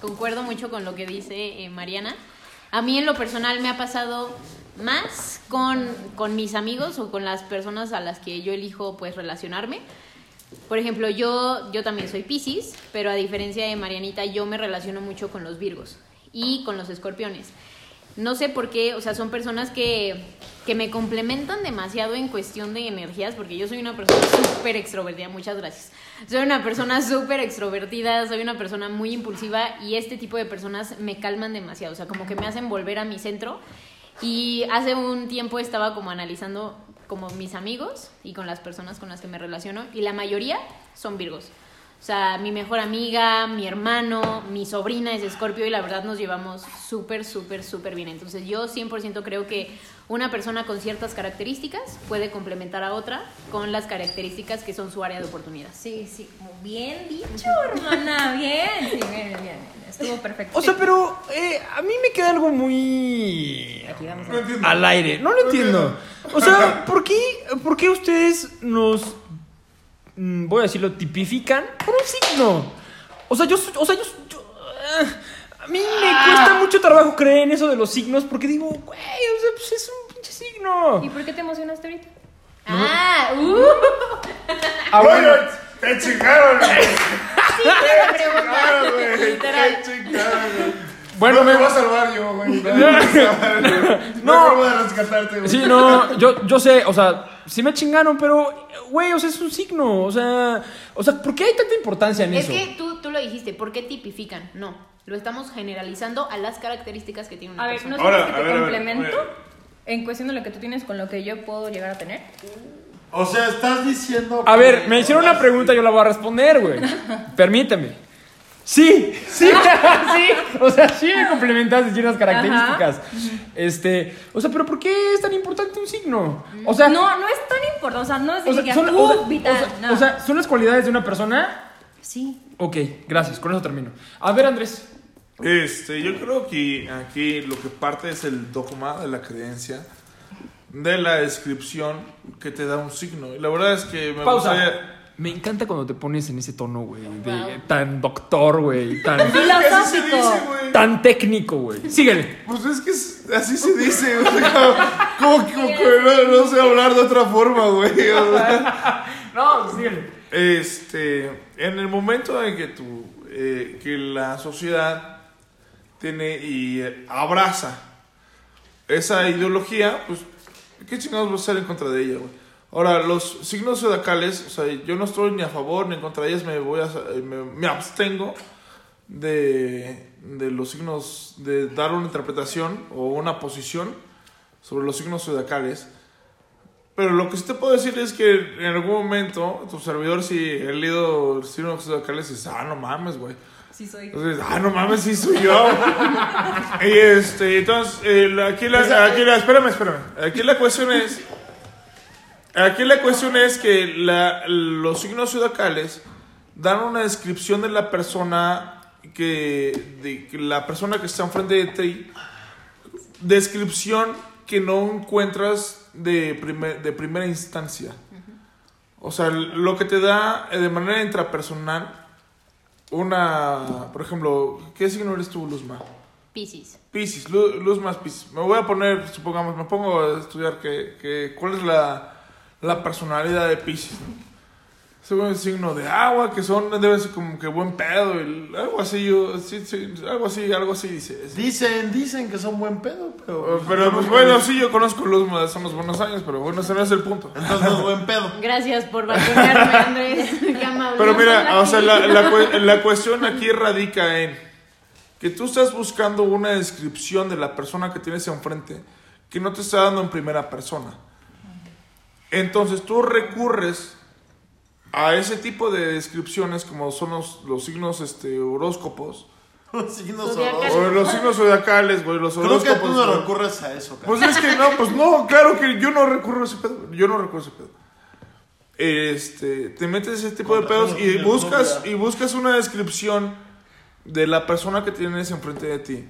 concuerdo mucho con lo que dice eh, Mariana. A mí en lo personal me ha pasado más con, con mis amigos o con las personas a las que yo elijo pues relacionarme. Por ejemplo, yo, yo también soy Pisces, pero a diferencia de Marianita, yo me relaciono mucho con los Virgos y con los Escorpiones. No sé por qué, o sea, son personas que, que me complementan demasiado en cuestión de energías, porque yo soy una persona súper extrovertida, muchas gracias. Soy una persona súper extrovertida, soy una persona muy impulsiva y este tipo de personas me calman demasiado, o sea, como que me hacen volver a mi centro. Y hace un tiempo estaba como analizando como mis amigos y con las personas con las que me relaciono y la mayoría son Virgos. O sea, mi mejor amiga, mi hermano, mi sobrina es Escorpio y la verdad nos llevamos súper, súper, súper bien. Entonces yo 100% creo que una persona con ciertas características puede complementar a otra con las características que son su área de oportunidad. Sí, sí, como bien dicho, hermana. Bien, sí, bien, bien, bien. Estuvo perfecto. O sea, pero eh, a mí me queda algo muy Aquí vamos a al aire. No lo entiendo. O sea, ¿por qué, por qué ustedes nos, voy a decirlo, tipifican por un signo? O sea, yo, soy- o sea, yo, yo, ah, a mí me cuesta mucho trabajo creer en eso de los signos porque digo, güey, o sea, pues es un pinche signo. ¿Y por qué te emocionaste ahorita? Ah, uh, Ah, bueno. Te chingaron, güey. Te chingaron, güey. Te chingaron, güey. Bueno, no me voy a salvar yo, güey. No, me voy a salvar, güey. No. No voy a rescatarte, güey. Sí, no, yo, yo sé, o sea, sí me chingaron, pero, güey, o sea, es un signo, o sea, o sea, ¿por qué hay tanta importancia en Es eso? que tú, tú lo dijiste, ¿por qué tipifican? No, lo estamos generalizando a las características que tiene una A ver. ¿no Ahora, que a te ver, a ver, complemento a ver. en cuestión de lo que tú tienes con lo que yo puedo llegar a tener? O sea, estás diciendo. A ver, me hicieron una pregunta, yo la voy a responder, güey. Permíteme. Sí, sí, sí. O sea, sí me complementas de ciertas características. Este, o sea, pero ¿por qué es tan importante un signo? O sea, no, no es tan o sea, no es o sea, que son, uh, o sea, vital, o sea- no. o sea, son las cualidades de una persona. sí. Ok, gracias, con eso termino. A ver, Andrés. Este, yo creo que aquí lo que parte es el dogma de la creencia de la descripción que te da un signo. Y la verdad es que me Pausa. gustaría... Me encanta cuando te pones en ese tono, güey. De Wow. tan doctor, güey. Tan, Filosófico. tan técnico, güey. Síguele. Pues es que es- así se dice, o sea, como, que- como que no, no sé hablar de otra forma, güey. o sea. No, síguele. Este, en el momento en que tú, eh, que la sociedad tiene y eh, abraza esa ideología, pues, ¿qué chingados vas a hacer en contra de ella, güey? Ahora, los signos zodiacales, o sea, yo no estoy ni a favor ni en contra de ellas, me voy a, eh, me, me abstengo de, de los signos, de dar una interpretación o una posición sobre los signos zodiacales. Pero lo que sí te puedo decir es que en algún momento tu servidor, si he leído signos zodiacales, dices, ah, no mames, güey. Sí soy. Entonces, ah, no mames, sí soy yo. y este, entonces, eh, aquí, la, aquí la, espérame, espérame. Aquí la cuestión es, aquí la cuestión es que la- los signos zodiacales dan una descripción de la persona que, de, que la persona que está enfrente de ti, descripción que no encuentras de, primer- de primera instancia. O sea, lo que te da eh, de manera intrapersonal una, por ejemplo, ¿qué signo eres tú, Luzma? Piscis. Piscis, Lu- Luzma es Piscis. Me voy a poner, supongamos, me pongo a estudiar que, que cuál es la, la personalidad de Piscis. ¿no? Según el signo de agua, que son, debe ser como que buen pedo, el- algo así, yo, sí, sí, algo así, algo así dice. sí. Dicen, dicen que son buen pedo, pero. Pero pues bueno, sí, yo conozco Luzma, son los buenos años, pero bueno, ese no es el punto. Entonces no es buen pedo. Gracias por balconearme, Andrés. Qué amable. Pero mira, o sea, la, la la cuestión aquí radica en que tú estás buscando una descripción de la persona que tienes enfrente que no te está dando en primera persona. Entonces tú recurres a ese tipo de descripciones como son los, los signos este, horóscopos Signos Zodiacales. o los signos zodiacales, güey, los Creo que tú no güey. recurres a eso, Pues es que no, pues no, claro que yo no recurro a ese pedo. Yo no recurro a ese pedo. Este, te metes ese tipo de pedos y buscas y buscas una descripción de la persona que tienes enfrente de ti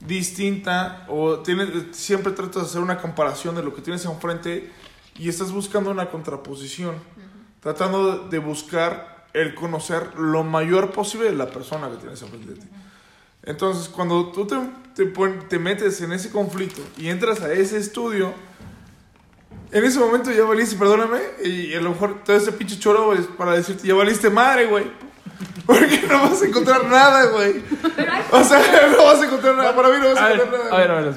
distinta o tienes siempre tratas de hacer una comparación de lo que tienes enfrente y estás buscando una contraposición, tratando de buscar el conocer lo mayor posible de la persona que tienes enfrente de ti. Entonces, cuando tú te, te, te metes en ese conflicto y entras a ese estudio, en ese momento ya valiste, perdóname, y a lo mejor todo ese pinche choro es para decirte, ya valiste madre, güey. Porque no vas a encontrar nada, güey. O sea, no vas a encontrar nada. Para mí no vas a A ver, encontrar nada. a ver, a ver.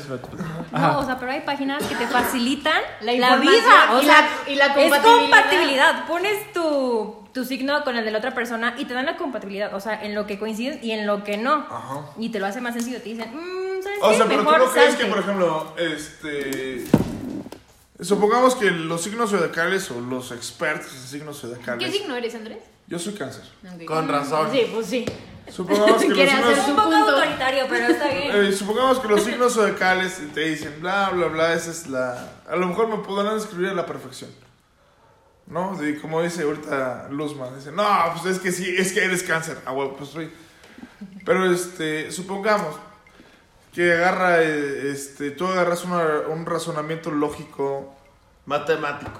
Ajá. No, o sea, pero hay páginas que te facilitan La vida. O y sea, la- y la es compatibilidad. Pones tu, tu signo con el de la otra persona y te dan la compatibilidad. O sea, en lo que coincides y en lo que no. Ajá. Y te lo hace más sencillo. Te dicen, mmm, ¿sabes O qué? sea, pero tú Mejor no crees que, salte". por ejemplo, este. Supongamos que los signos zodiacales o los expertos en signos zodiacales. ¿Qué signo eres, Andrés? Yo soy cáncer. Con razón. Sí, pues sí. Supongamos que los signos. Es un poco punto. autoritario, pero está bien. Eh, supongamos que los signos zodiacales te dicen bla, bla, bla, esa es la... A lo mejor me podrán escribir a la perfección. ¿No? De, como dice ahorita Luzma, dice, no, pues es que sí, es que eres cáncer. Ah, bueno, pues soy. Pero, este, supongamos que agarra, eh, este, tú agarras una- un razonamiento lógico. Matemático.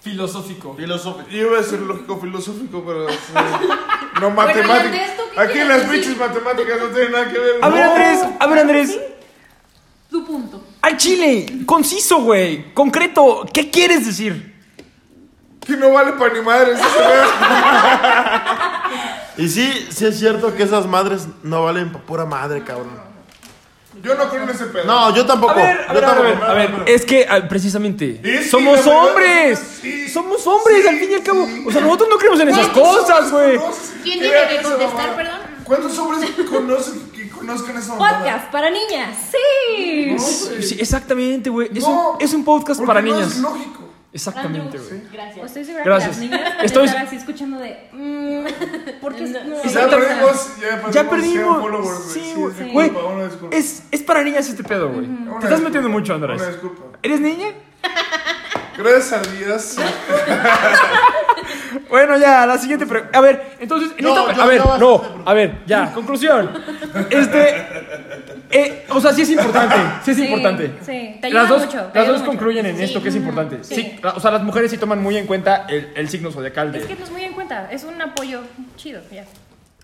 Filosófico. Filosófico. Yo iba a decir lógico filosófico, pero no matemático. ¿y ante esto qué Aquí quieres las decir? pinches matemáticas no tienen nada que ver. A ver, No. Andrés, a ver, Andrés. Tu punto. Al chile, conciso, güey. Concreto, ¿qué quieres decir? Que no vale para ni madres. ese pedo. Y sí, sí es cierto que esas madres no valen pa' pura madre, cabrón. Yo no creo en ese pedo. No, yo tampoco. A ver, a yo ver, a tampoco. ver, a ver, es que precisamente somos hombres. sí. Somos hombres, al fin y al cabo. O sea, nosotros no creemos en esas ¿Cuántos cosas, güey. ¿Quién tiene que contestar, perdón? ¿Cuántos hombres conocen que conozcan esa mamada? Podcast para niñas. Sí. No, güey. Sí, exactamente, güey. Es, No, un, es un podcast para no niñas. Es lógico. Exactamente, güey. Gracias. Estoy segura Gracias. que las niñas Estoy- estar así escuchando de. Mmm, ¿Por qué no? Ya perdimos, ya perdimos. Ya 100 perdimos. Sí, es güey. una disculpa. es, es para niñas este pedo, güey. Una Te estás disculpa, metiendo mucho, Andrés. Una disculpa. ¿Eres niña? Gracias a Dios. Bueno, ya, la siguiente pregunta. A ver, entonces, en No, esta- yo a ver, no a no, ver, ya, conclusión. Este, eh, o sea, sí es importante, sí es Sí, importante. sí, te ayuda las dos, mucho, te las ayuda dos mucho. concluyen en Sí. esto que es importante. Sí. Sí. o sea, las mujeres sí toman muy en cuenta el, el signo zodiacal de. Es que no es muy en cuenta. Es un apoyo chido. Ya.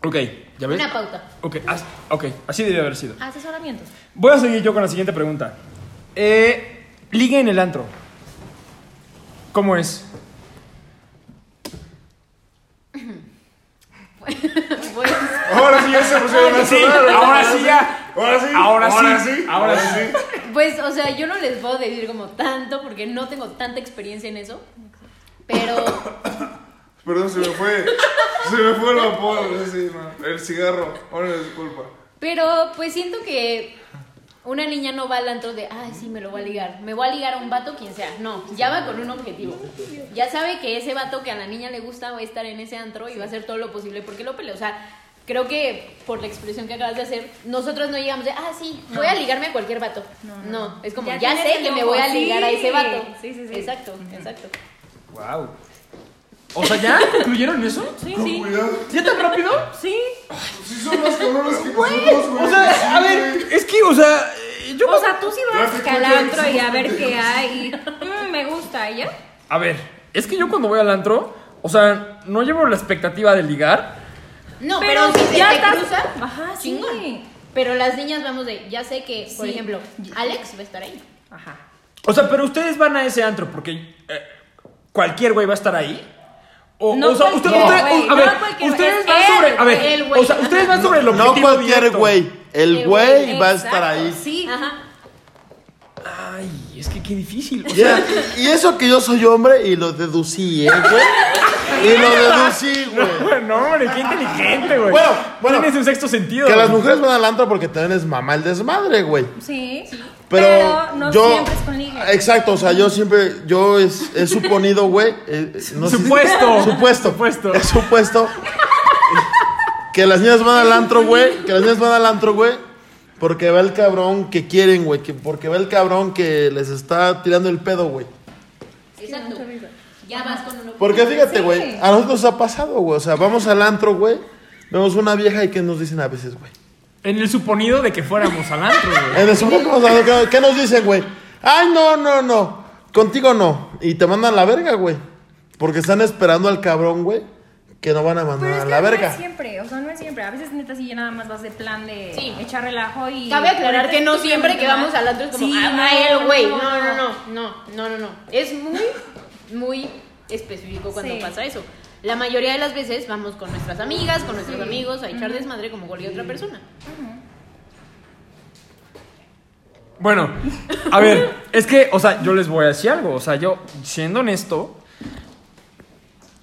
Ok, ¿ya ves? Una pauta. Ok, as- ok, así debería haber sido. Asesoramientos. Voy a seguir yo con la siguiente pregunta. Eh, ligue en el antro. ¿Cómo es? Pues, Ahora sí ya se pusieron a Sí, ahora sí ya. Ahora sí. Ahora sí, sí. ahora sí. pues, o sea, yo no les puedo decir como tanto porque no tengo tanta experiencia en eso. Pero Perdón, se me fue. Se me fue el vapor. el cigarro. Ahora disculpa. Pero pues siento que Una niña no va al antro de, ay, sí, me lo voy a ligar. Me voy a ligar a un vato, quien sea. No, ya va con un objetivo. Ya sabe que ese vato que a la niña le gusta va a estar en ese antro y va a hacer todo lo posible porque lo pelea. O sea, creo que por la expresión que acabas de hacer, nosotros no llegamos de, ah, sí, voy a ligarme a cualquier vato. No, es como, Ya sé que me voy a ligar a ese vato. Sí, sí, sí. Exacto, exacto. Wow. O sea, ¿ya concluyeron eso? Sí, sí. ¿Ya tan rápido? Sí. Sí son más cabrones que nosotros, güey. O sea, a ver, es que, o sea, yo... O sea, tú sí vas al antro y a ver qué hay. mm, me gusta, ¿y ya? A ver, es que yo cuando voy al antro, o sea, no llevo la expectativa de ligar. No, Pero pero, si se ya te estás- Ajá, sí. chingón. Pero las niñas vamos de, ya sé que, por Sí. ejemplo, Alex va a estar ahí. Ajá. O sea, pero ustedes van a ese antro porque eh, cualquier güey va a estar ahí. O, No o sea, cualquier usted- usted- güey, a ver, no cualquier ustedes es van sobre, a ver, el o sea, ustedes van sobre el No objetivo cualquier directo. güey. El güey va a estar ahí. Sí. Ajá. Ay, es que qué difícil. O sea, Y eso que yo soy hombre y lo deducí, ¿eh, güey? Y lo deducí, güey. no, hombre, qué inteligente, güey. Bueno, bueno. Tienes un sexto sentido. Que las mujeres van al antro porque también es mamá el desmadre, güey. Sí. Pero, Pero no yo, siempre es con ligue. Exacto, o sea, yo siempre, yo es- he suponido, güey. eh, no sé si- Supuesto. Supuesto. Supuesto. He supuesto. que las niñas van al antro, güey. Que las niñas van al antro, güey. Porque va el cabrón que quieren, güey. Que porque va el cabrón que les está tirando el pedo, güey. Exacto. Ya vas con uno. Porque fíjate, Sí. güey, a nosotros nos ha pasado, güey. O sea, vamos al antro, güey. Vemos una vieja y ¿qué nos dicen a veces, güey? En el suponido de que fuéramos al antro, güey. En el segundo, o sea, ¿qué- ¿qué nos dicen, güey? Ay, no, no, no. Contigo no. Y te mandan la verga, güey. Porque están esperando al cabrón, güey. Que no van a mandar Pero es a que la no verga. es siempre, o sea, no es siempre. A veces neta sí ya nada más vas de plan de Sí. echar relajo y... Cabe aclarar que no siempre que vamos al antro es como, Sí, ah, no, güey. no, No, no, no, no, no, no, no. Es muy, muy específico cuando Sí. pasa eso. La mayoría de las veces vamos con nuestras amigas, con nuestros amigos a echar desmadre como cualquier otra persona. Bueno, a ver, es que, o sea, yo les voy a decir algo. O sea, yo, siendo honesto,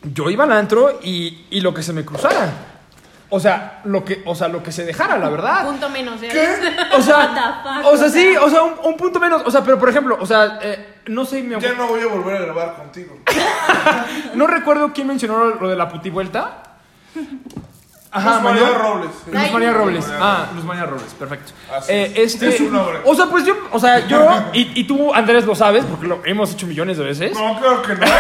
yo iba al antro y, y lo que se me cruzara. O sea, lo que, o sea, lo que se dejara, la verdad. Punto menos, ¿eh? O sea, What the fuck, o sea, sí, o sea, un, un punto menos. O sea, pero por ejemplo, o sea, eh, no sé, mi Ya no voy a volver a grabar contigo. no recuerdo quién mencionó lo de la putivuelta. Ajá, Luz María Manuel. Robles. Luz Ay, María Luz Robles. María Ah. Luz María Robles, perfecto. Así Eh, es. este, Es un nombre. O sea, pues yo, o sea, yo y, y tú, Andrés, lo sabes, porque lo hemos hecho millones de veces. No, claro que no.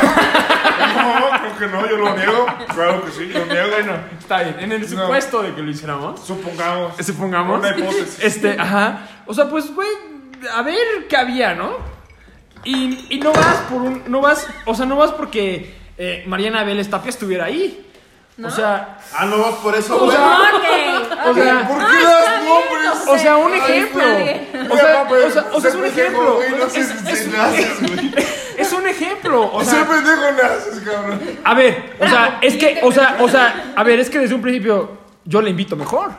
No, creo que no, yo lo niego. Claro que sí, lo niego. Bueno, está bien. En el No. supuesto de que lo hiciéramos, Supongamos. supongamos. Una hipótesis. Este, ajá. O sea, pues, güey, a ver qué había, ¿no? Y, y no vas por un. No vas. O sea, no vas porque eh, Mariana Vélez Tapia estuviera ahí. O sea. Ah, no vas por eso, O güey. sea, Ok, o ok. sea, ¿Por qué Ah, das nombres? o sea, un ejemplo. O sea, o sea, o sea, es un ejemplo. güey, No sé Es- si es- güey. Es un ejemplo. O sea, pendejo le haces, cabrón. a ver, o sea, es que, o sea, o sea, a ver, es que desde un principio yo le invito mejor.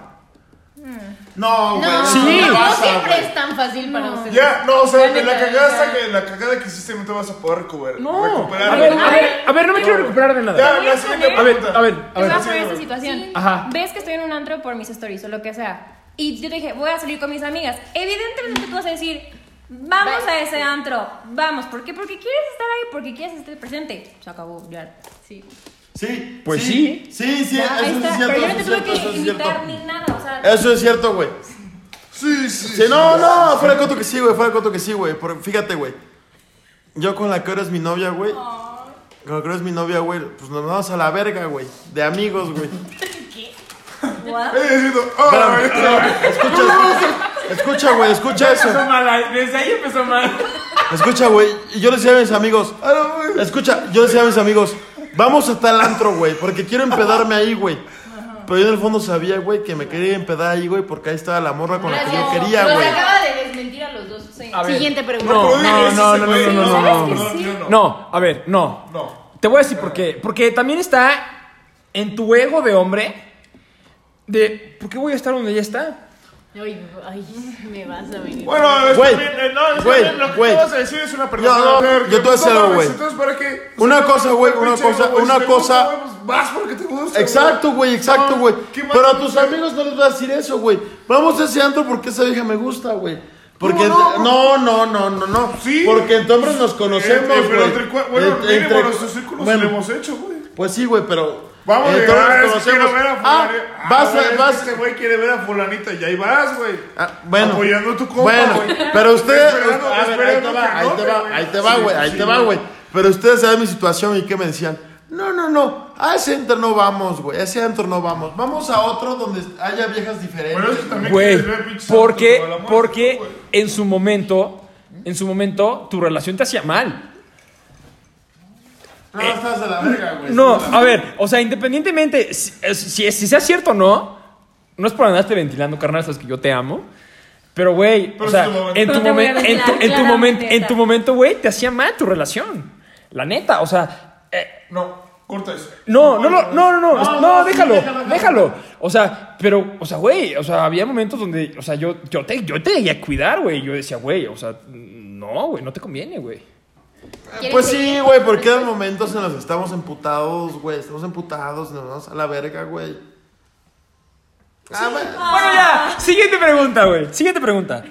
No, güey. No, Sí. no pasa, siempre güey. es tan fácil para ustedes. Ya, no, o sea, la cagada que la cagada que hiciste no te vas a poder recuperar. No. recuperar. A ver, a ver, a ver, no me quiero recuperar de nada. Ya, a la siguiente A ver, a ver, a Te ver. a poner esta situación. Ajá. Ves que estoy en un antro por mis stories o lo que sea. Y yo te dije, voy a salir con mis amigas. Evidentemente tú vas a decir, vamos a ese antro. Vamos. ¿Por qué? Porque quieres estar ahí, porque quieres estar presente. Se acabó, ya. Sí. Sí. Pues sí. Sí, sí, Ya, eso ahí es cierto. Pero yo no eso te es tuve cierto, eso que es invitar cierto. ni nada. O sea, Eso es cierto, güey. Sí, sí. Sí, no, no, fuera de coto que sí, güey, fuera de coto que sí, güey. Fíjate, güey. Yo con la que ahora es mi novia, güey. Con la que ahora es mi novia, güey. Pues nos vamos a la verga, güey. De amigos, güey. what? Eh, diciendo, oh. Escucha, escucha, escucha, güey, escucha eso. Empezó mal, desde ahí empezó mal. Escucha, güey. Y yo le decía a mis amigos. Escucha, yo le decía a mis amigos. Vamos a tal antro, güey. Porque quiero empedarme ahí, güey. Pero yo en el fondo sabía, güey, que me quería empedar ahí, güey. Porque ahí estaba la morra con la que yo quería, güey. acaba de desmentir a los dos. Siguiente pregunta. No, no, no, no, no, no. No, a ver, no. No. Te voy a decir por qué. Porque también está en tu ego de hombre de ¿por qué voy a estar donde ella está? Ay, ay, me vas a venir. Bueno, es Güey, eh, no, güey, lo que güey. tú vas a decir es una pregunta. no, ver, yo te voy a decir no algo, güey. Entonces, ¿para qué? Una cosa, güey, una cosa, güey, una si te cosa- gusta, güey, pues Vas porque te gusta. Exacto, güey, exacto, No, güey. Pero a tus amigos no les vas a decir eso, güey. Vamos a ese antro porque esa vieja me gusta, güey. Porque No, no, no, no, no, no. Sí. Porque entre hombres nos conocemos, Eh, eh, pero güey. entre bueno, Entre- entre- nuestros círculos bueno, lo hemos hecho, güey. Pues sí, güey, pero. Vamos, entre güey, hombres ah, nos es que quiero ver a Ah, fulanita. vas, Ah, es que vas. Este güey quiere ver a fulanita y ahí vas, güey. Ah, bueno. Apoyando a tu compa, Bueno, güey. pero ustedes. Esperando- a ver, ahí te va, ahí te va, güey. ahí te va, güey, ahí te va, güey. Pero ustedes saben mi situación y qué me decían. No, no, no, a ese centro no vamos, güey, a ese centro no vamos. Vamos a otro donde haya viejas diferentes. Pero es que también Güey, porque, porque en su momento, en su momento, tu relación te hacía mal. No, estás de la verga, güey. No, a ver, o sea, independientemente, si, si, si sea cierto o no, no es por andarte ventilando, carnal, sabes que yo te amo. Pero, güey, o sea, es tu momento. en tu, momen- en tu, en tu momento, en tu momento, güey, te hacía mal tu relación. La neta, o sea, eh, No, corta eso. no, no, no, no, no, no, No, no, no, sí, déjalo, déjalo, déjalo. déjalo. O sea, pero, o sea, güey, o sea, había momentos donde, o sea, yo, yo te, yo te a cuidar, güey. Yo decía, güey, o sea, no, güey, no te conviene, güey. ¿Quieres Pues seguir? sí, güey, porque hay momentos en los que estamos emputados, güey. Estamos emputados, nos vamos a la verga, güey. Ah, bueno. Bueno, ya, siguiente pregunta, güey. Siguiente pregunta.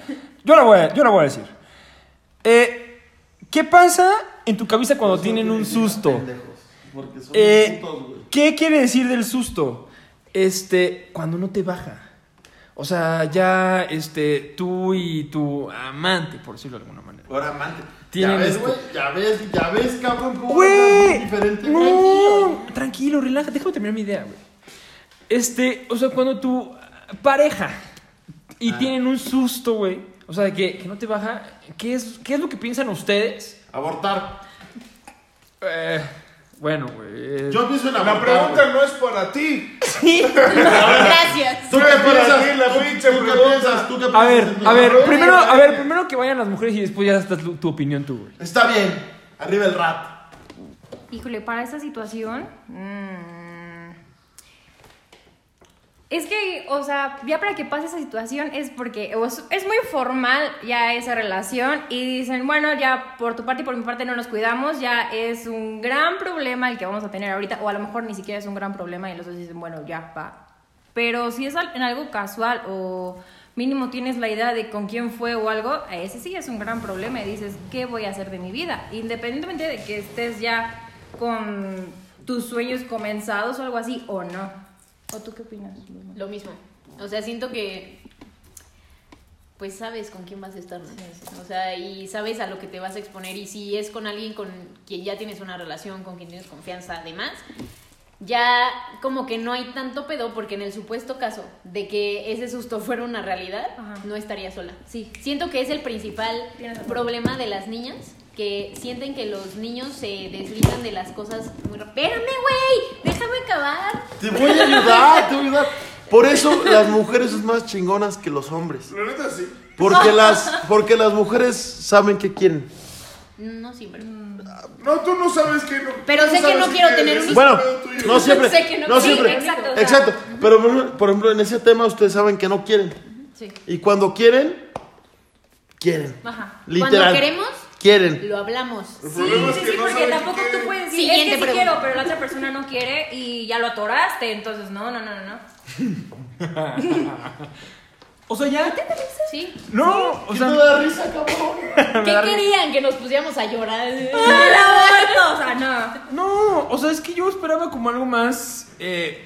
Yo la voy a, yo la voy a decir. Eh, ¿Qué pasa en tu cabeza cuando tienen un susto? Pendejos, Porque son Eh, putos, güey. ¿Qué quiere decir del susto? Este, cuando no te baja. O sea, ya, este, tú y tu amante, por decirlo de alguna manera. Ahora, amante. Ya ves, este- güey, ya ves, ya ves, cabrón, cómo Güey, diferente. no, tranquilo, relájate, déjame terminar mi idea, güey. Este, o sea, cuando tu pareja y tienen un susto, güey, o sea, de que, que no te baja, ¿qué es, ¿qué es lo que piensan ustedes? Abortar. Eh, bueno, güey. Yo pienso en La abortar. pregunta güey. no es para ti. sí. Gracias. ¿Tú qué piensas? ti la ¿Tú, pinche tú qué piensas? ¿Tú qué A piensas? ver, en a ver, primero, a ver, primero que vayan las mujeres y después ya está tu, tu opinión tú, güey. Está bien. Arriba el rat. Híjole, para esta situación. mm, es que, o sea, ya para que pase esa situación es porque es, muy formal ya esa relación y dicen, bueno, ya por tu parte y por mi parte no nos cuidamos, ya es un gran problema el que vamos a tener ahorita, o a lo mejor ni siquiera es un gran problema y los dos dicen, bueno, ya va. Pero si es en algo casual o mínimo tienes la idea de con quién fue o algo, ese sí es un gran problema y dices, ¿qué voy a hacer de mi vida? Independientemente de que estés ya con tus sueños comenzados o algo así o no. ¿O tú qué opinas? Lo mismo. O sea, siento que pues sabes con quién vas a estar, ¿no? O sea, y sabes a lo que te vas a exponer y si es con alguien con quien ya tienes una relación, con quien tienes confianza, además, ya como que no hay tanto pedo porque en el supuesto caso de que ese susto fuera una realidad, Ajá. no estaría sola. Sí, siento que es el principal problema de las niñas que sienten que los niños se desligan de las cosas muy. Espérame, güey, déjame acabar. Te voy a ayudar, te voy a ayudar. Por eso las mujeres son más chingonas que los hombres. La neta sí. Porque las, porque las mujeres saben qué quieren. No siempre. No, tú no sabes que no. Pero sé que no quiero tener un Bueno, no siempre. Sé que no- No sí, siempre. exacto, o sea- Exacto. Pero por- por ejemplo, en ese tema ustedes saben que no quieren. Sí. Y cuando quieren, quieren. Ajá. Literal. Cuando queremos, Quieren. lo hablamos. El Sí, sí, que sí, no porque tampoco tú puedes decir, Siguiente es que sí pregunta. quiero, pero la otra persona no quiere y ya lo atoraste, entonces no, no, no, no, no. O sea, ya. Sí. No, o ¿Qué sea. te da risa, cabrón? ¿Qué querían? Que nos pusiéramos a llorar. o sea, no. No, o sea, es que yo esperaba como algo más. eh,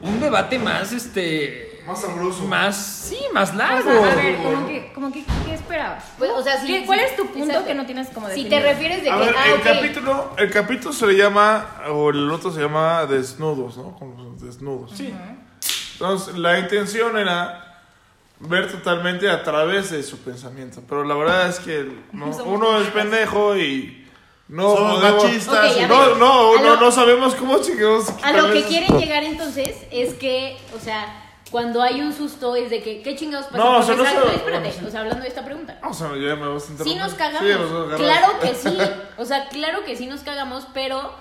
un debate más, este. Más sabroso. Más. Sí, más O largo. sea, a ver, como que, como que, ¿qué esperabas? Pues, o sea, sí, ¿Qué- sí, ¿Cuál es tu punto exacto. que no tienes como Si definido? te refieres de que, A ver, ah, el capítulo, el capítulo se le llama, o el otro se llama Desnudos, ¿no? Como desnudos. Sí. Entonces, la intención era ver totalmente a través de su pensamiento. Pero la verdad es que no- uno es pendejo y no Somos machistas. No, no, no, lo- no sabemos cómo chingados. A lo que quieren llegar entonces es que, o sea, cuando hay un susto es de que, ¿qué chingados pasa? No, o Porque sea, no se- espérate, bueno, sí. o sea, hablando de esta pregunta. O sea, ya me vas a Sí nos cagamos. Sí, nos agarramos. claro que sí. O sea, claro que sí nos cagamos, pero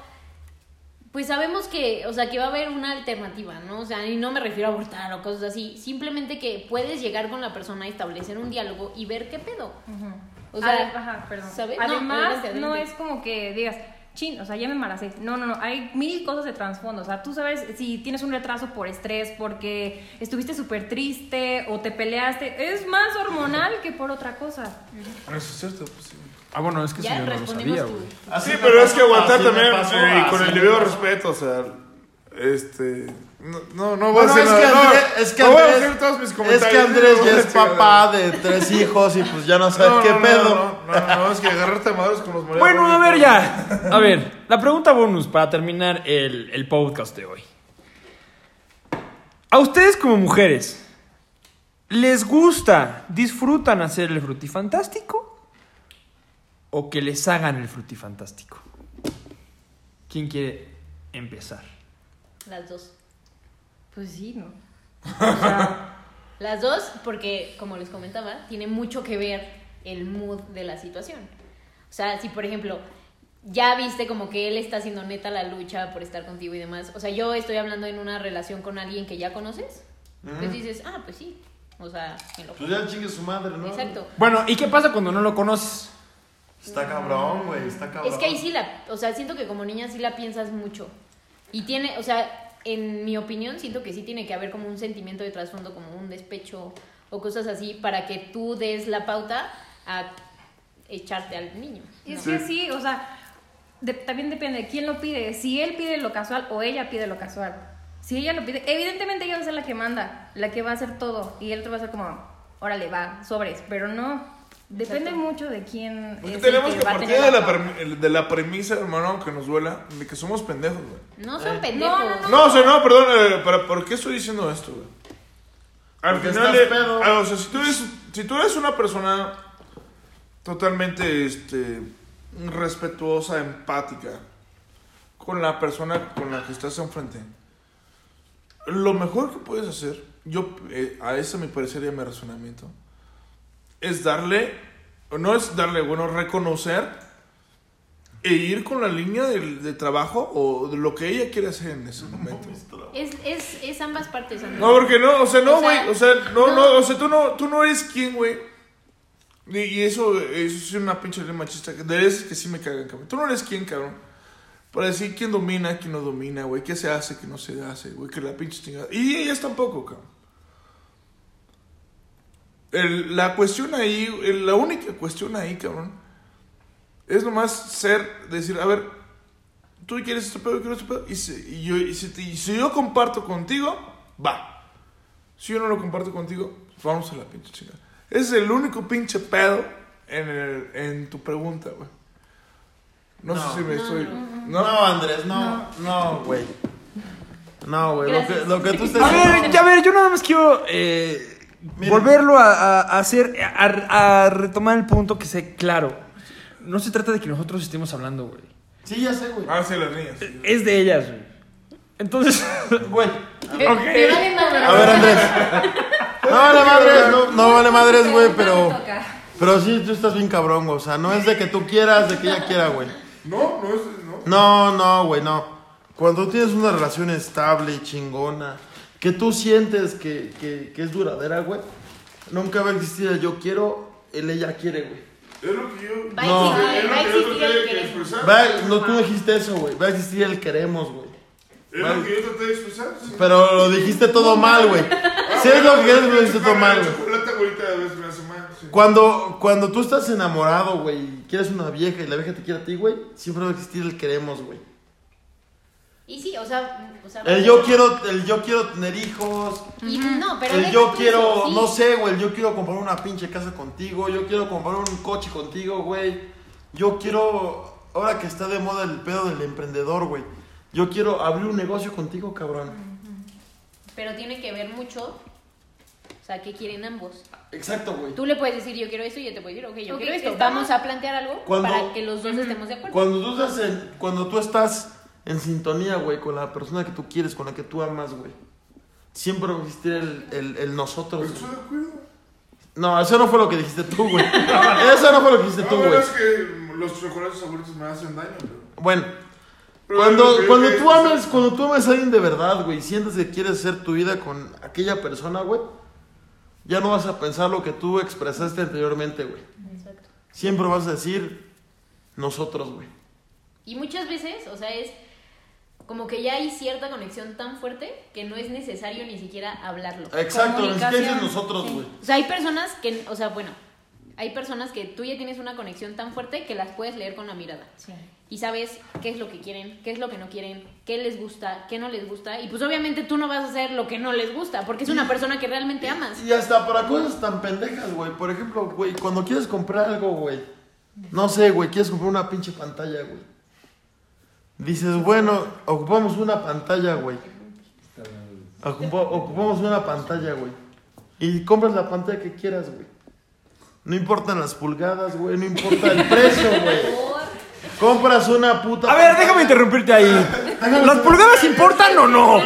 pues sabemos que, o sea, que va a haber una alternativa, ¿no? O sea, y no me refiero a abortar o cosas así, simplemente que puedes llegar con la persona, establecer un diálogo y ver qué pedo. O sea, ajá, perdón. ¿sabes? No, Además, adelante, no, es como que digas, chin, o sea, ya me embaracé. No, no, no, hay mil cosas de trasfondo. O sea, tú sabes si tienes un retraso por estrés, porque estuviste súper triste o te peleaste. Es más hormonal que por otra cosa. Eso es cierto, pues sí. Ah, bueno, es que Ya eso yo no lo respondimos sabía, tú. güey. Así Sí, me pero es que aguantar también eh, y con el debido respeto, o sea, este, no, no, no voy Bueno, a decir es que nada, Andrés, no, es que no voy a Andrés- decir todos mis Es que Andrés ya es papá de tres hijos y pues ya no sabe No, qué no, no, pedo. No, no, no, es que agarrarte a madres con los morenos. Bueno, a ver ya. A ver, la pregunta bonus para terminar el, el podcast de hoy. A ustedes como mujeres, ¿les gusta, disfrutan hacer el frutifantástico? ¿O que les hagan el frutifantástico? ¿Quién quiere empezar? Las dos. Pues sí, ¿no? O sea, Las dos, porque, como les comentaba, tiene mucho que ver el mood de la situación. O sea, si por ejemplo, ya viste como que él está haciendo neta la lucha por estar contigo y demás. O sea, yo estoy hablando en una relación con alguien que ya conoces. Pues dices, ah, pues sí. O sea, en lo Pues ya chingue su madre, ¿no? Exacto. Bueno, ¿y qué pasa cuando no lo conoces? Está cabrón, güey, está cabrón. Es que ahí sí la, o sea, siento que como niña sí la piensas mucho. Y tiene, o sea, en mi opinión siento que sí tiene que haber como un sentimiento de trasfondo, como un despecho o cosas así, para que tú des la pauta a echarte al niño. es ¿no? que sí, o sea, de- también depende de quién lo pide. Si él pide lo casual o ella pide lo casual. Si ella lo pide, evidentemente ella va a ser la que manda, la que va a hacer todo. Y el otro va a ser como, órale, va, sobres. Pero no, depende mucho de quién Porque es el tenemos que que va a partir tener de la de la premisa, hermano, aunque nos duela, de que somos pendejos, güey. No Eh. son pendejos. No, no, No, o sea, no, perdón, eh, pero ¿por qué estoy diciendo esto, güey? Al Porque final, estás eh, pedo. ah, o sea, si tú, eres, si tú eres una persona totalmente, este, respetuosa, empática, con la persona con la que estás enfrente, lo mejor que puedes hacer, yo, eh, a ese me parecería mi razonamiento, es darle, o no es darle, bueno, reconocer e ir con la línea del- de, trabajo o de lo que ella quiere hacer en ese momento. Es, es, es ambas partes, Andrés. No, porque no, o sea, no, O sea, güey, o sea, no, no, no. o sea, tú no, tú no eres quien, güey. Y, y eso, eso es una pinche ley machista, que de esas que sí me cagan, cabrón. Tú no eres quien, cabrón. Para decir quién domina, quién no domina, güey, qué se hace, qué no se hace, güey, que la pinche chingada. Y ellas tampoco, cabrón. El- la cuestión ahí, el- la única cuestión ahí, cabrón, es nomás ser, decir, a ver, tú quieres este pedo, yo quiero este pedo, y, si, y yo, y si, te- y si yo comparto contigo, va. Si yo no lo comparto contigo, vamos a la pinche chingada. Ese es el único pinche pedo en, el- en tu pregunta, güey. No, No. sé si me estoy... No, ¿No? Andrés, no, no, güey. No, güey, lo que, lo que tú estás A ver, a ver, yo nada más quiero eh, Miren. volverlo a, a- a hacer, a, a retomar el punto que sé claro. No se trata de que nosotros estemos hablando, güey. Sí, ya sé, güey. Ah, sí, las niñas. sí. Es de ellas, güey. Entonces, Güey. Madre. A ver, Andrés. No vale madres, no, no vale madres, güey, pero... Pero sí, tú estás bien cabrón, güey. O sea, no es de que tú quieras, de que ella quiera, güey. No, no es... No. No, no, güey, no. Cuando tienes una relación estable, chingona, que tú sientes que, que, que es duradera, güey, nunca va a existir el yo quiero, el ella quiere, güey. Es lo que yo... Va a No. existir, Es va a lo que yo existir traté el de querer. expresar. Va, no, tú dijiste eso, güey. Va a existir el queremos, güey. Es lo que yo traté de expresar. sí. Pero lo dijiste todo mal, güey. Si es lo que quieres, lo dijiste todo mal, sí. Cuando, cuando tú estás enamorado, güey, y quieres una vieja y la vieja te quiere a ti, güey, siempre va a existir el queremos, güey. Y sí, o sea, o sea El yo quiero, el yo quiero tener hijos, Y no, pero el yo quiero, eso, sí. no sé, güey, el yo quiero comprar una pinche casa contigo, yo quiero comprar un coche contigo, güey. Yo quiero, ahora que está de moda el pedo del emprendedor, güey. Yo quiero abrir un negocio contigo, cabrón. Pero tiene que ver mucho, o sea, qué quieren ambos. Exacto, güey. Tú le puedes decir, yo quiero esto, y ella te puede decir, ok, yo quiero esto. estamos- Vamos a plantear algo Cuando- para que los dos estemos de acuerdo. Cuando tú estás en, cuando tú estás en sintonía, güey, con la persona que tú quieres, con la que tú amas, güey. Siempre va a existir el, el, el nosotros. güey. Estoy de acuerdo. No, eso no fue lo que dijiste tú, güey. Eso no fue lo que dijiste tú, No, güey. es que los chocolates favoritos me hacen daño, pero... Bueno, Pero cuando, que- cuando que- tú ames, cuando tú ames a alguien de verdad, güey, sientes que quieres hacer tu vida con aquella persona, güey, ya no vas a pensar lo que tú expresaste anteriormente, güey. Exacto. Siempre vas a decir nosotros, güey. Y muchas veces, o sea, es como que ya hay cierta conexión tan fuerte que no es necesario ni siquiera hablarlo. Exacto, ni siquiera nosotros, sí. güey. O sea, hay personas que, o sea, bueno, hay personas que tú ya tienes una conexión tan fuerte que las puedes leer con la mirada. Sí. Y sabes qué es lo que quieren, qué es lo que no quieren, qué les gusta, qué no les gusta. Y pues obviamente tú no vas a hacer lo que no les gusta, porque es una persona que realmente amas. Y hasta para cosas tan pendejas, güey. Por ejemplo, güey, cuando quieres comprar algo, güey. No sé, güey, quieres comprar una pinche pantalla, güey. Dices, bueno, ocupamos una pantalla, güey. Ocupa- ocupamos una pantalla, güey. Y compras la pantalla que quieras, güey. No importan las pulgadas, güey. No importa el precio, güey. Compras una puta. A ver, déjame interrumpirte ahí. ¿Las pulgadas importan o no? No,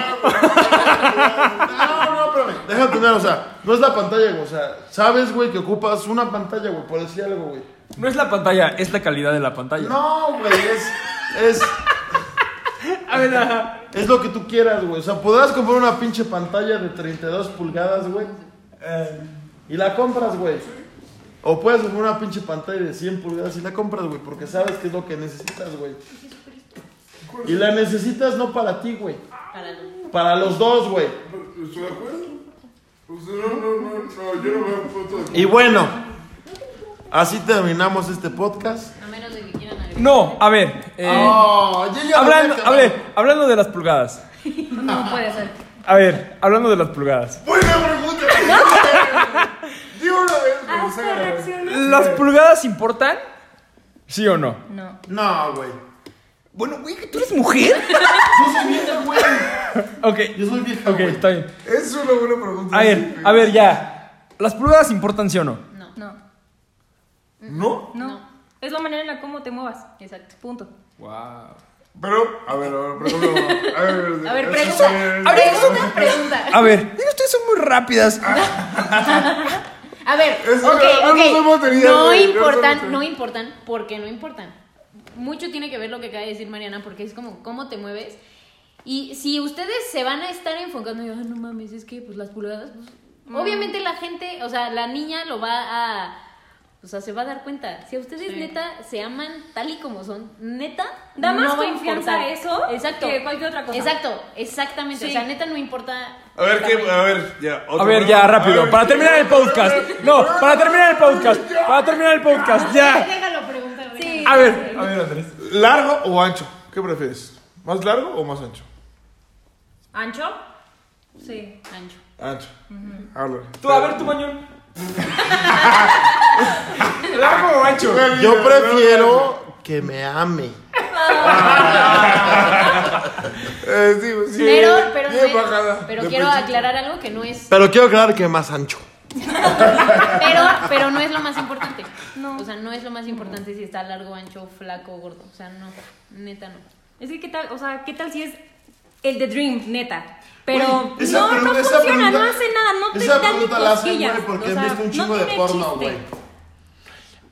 no, espérame. Déjame terminar, o sea, no es la pantalla, güey. O sea, sabes, güey, que ocupas una pantalla, güey, por decir algo, güey. No es la pantalla, es la calidad de la pantalla. No, güey, es. Es, A ver, ajá. es lo que tú quieras, güey. O sea, podrás comprar una pinche pantalla de 32 pulgadas, güey. eh, y la compras, güey. O puedes comprar una pinche pantalla de 100 pulgadas y la compras, güey, porque sabes que es lo que necesitas, güey. Y la necesitas no para ti, güey. Para lo- Para los dos, güey. ¿Estoy de acuerdo? Pues no, no, no, no, yo no veo punto de Y bueno, así terminamos este podcast. No, a ver. eh, Oh, yo ya hablando, a ver, hablando de las pulgadas. No puede ser. A ver, hablando de las pulgadas. Buena pregunta. Di una vez, Hasta reacciones. ¿Las pulgadas importan? ¿Sí o no? No. No, güey. Bueno, güey, ¿tú eres mujer? Yo soy vieja, güey. ok, Yo soy vieja, ok, güey. está bien. Es una buena pregunta. A ver, a ver, ya. ¿Las pulgadas importan, sí o no? No. No. ¿No? No. Es la manera en la cómo te muevas. Exacto. Punto. Wow. Pero, a ver, a ver, por ejemplo, a ver, A ver, pregunta. sí, A ver, Pregunta, pregunta. A ver, digo, ustedes son muy rápidas. A ver, Eso ok, no- no importan, no importan, porque no importan. Mucho tiene que ver lo que acaba de decir Mariana, porque es como cómo te mueves. Y si ustedes se van a estar enfocando, y, "Ah, no mames, es que pues las pulgadas, pues, obviamente la gente, o sea, la niña lo va a, o sea, se va a dar cuenta. Si a ustedes Sí. neta se aman tal y como son, neta, Da más no va a confianza importar. eso Exacto. que cualquier otra cosa. Exacto, exactamente. Sí. O sea, neta no importa. A ver, ¿qué? A ver, ya. A otra ver, ya, A rápido. ver, Para terminar el podcast. No, para terminar el podcast. Para terminar el podcast, ya. Déjalo preguntar. Sí. A ver, a ver, Andrés. ¿Largo o ancho? ¿Qué prefieres? ¿Más largo o más ancho? ¿Ancho? Sí. Ancho. Ancho. Háblale. Tú, a ver, tu mañón. ¿Largo o ancho? Yo prefiero que me ame. Eh, sí, sí. Pero, pero, no Bien es- bajada. pero De quiero aclarar algo que no es. Pero quiero aclarar que más ancho. Pero, pero no es lo más importante. No. O sea, no es lo más importante si está largo, ancho, flaco, gordo. O sea, no. Neta, no. Es que, ¿qué tal? O sea, ¿qué tal si es el de Dream, neta? Pero esa no, no esa funciona, pregunta- no hace nada, no te Esa da ni pregunta la hacen, cosquillas. güey, porque o han sea, visto un no chingo de tiene porno, güey.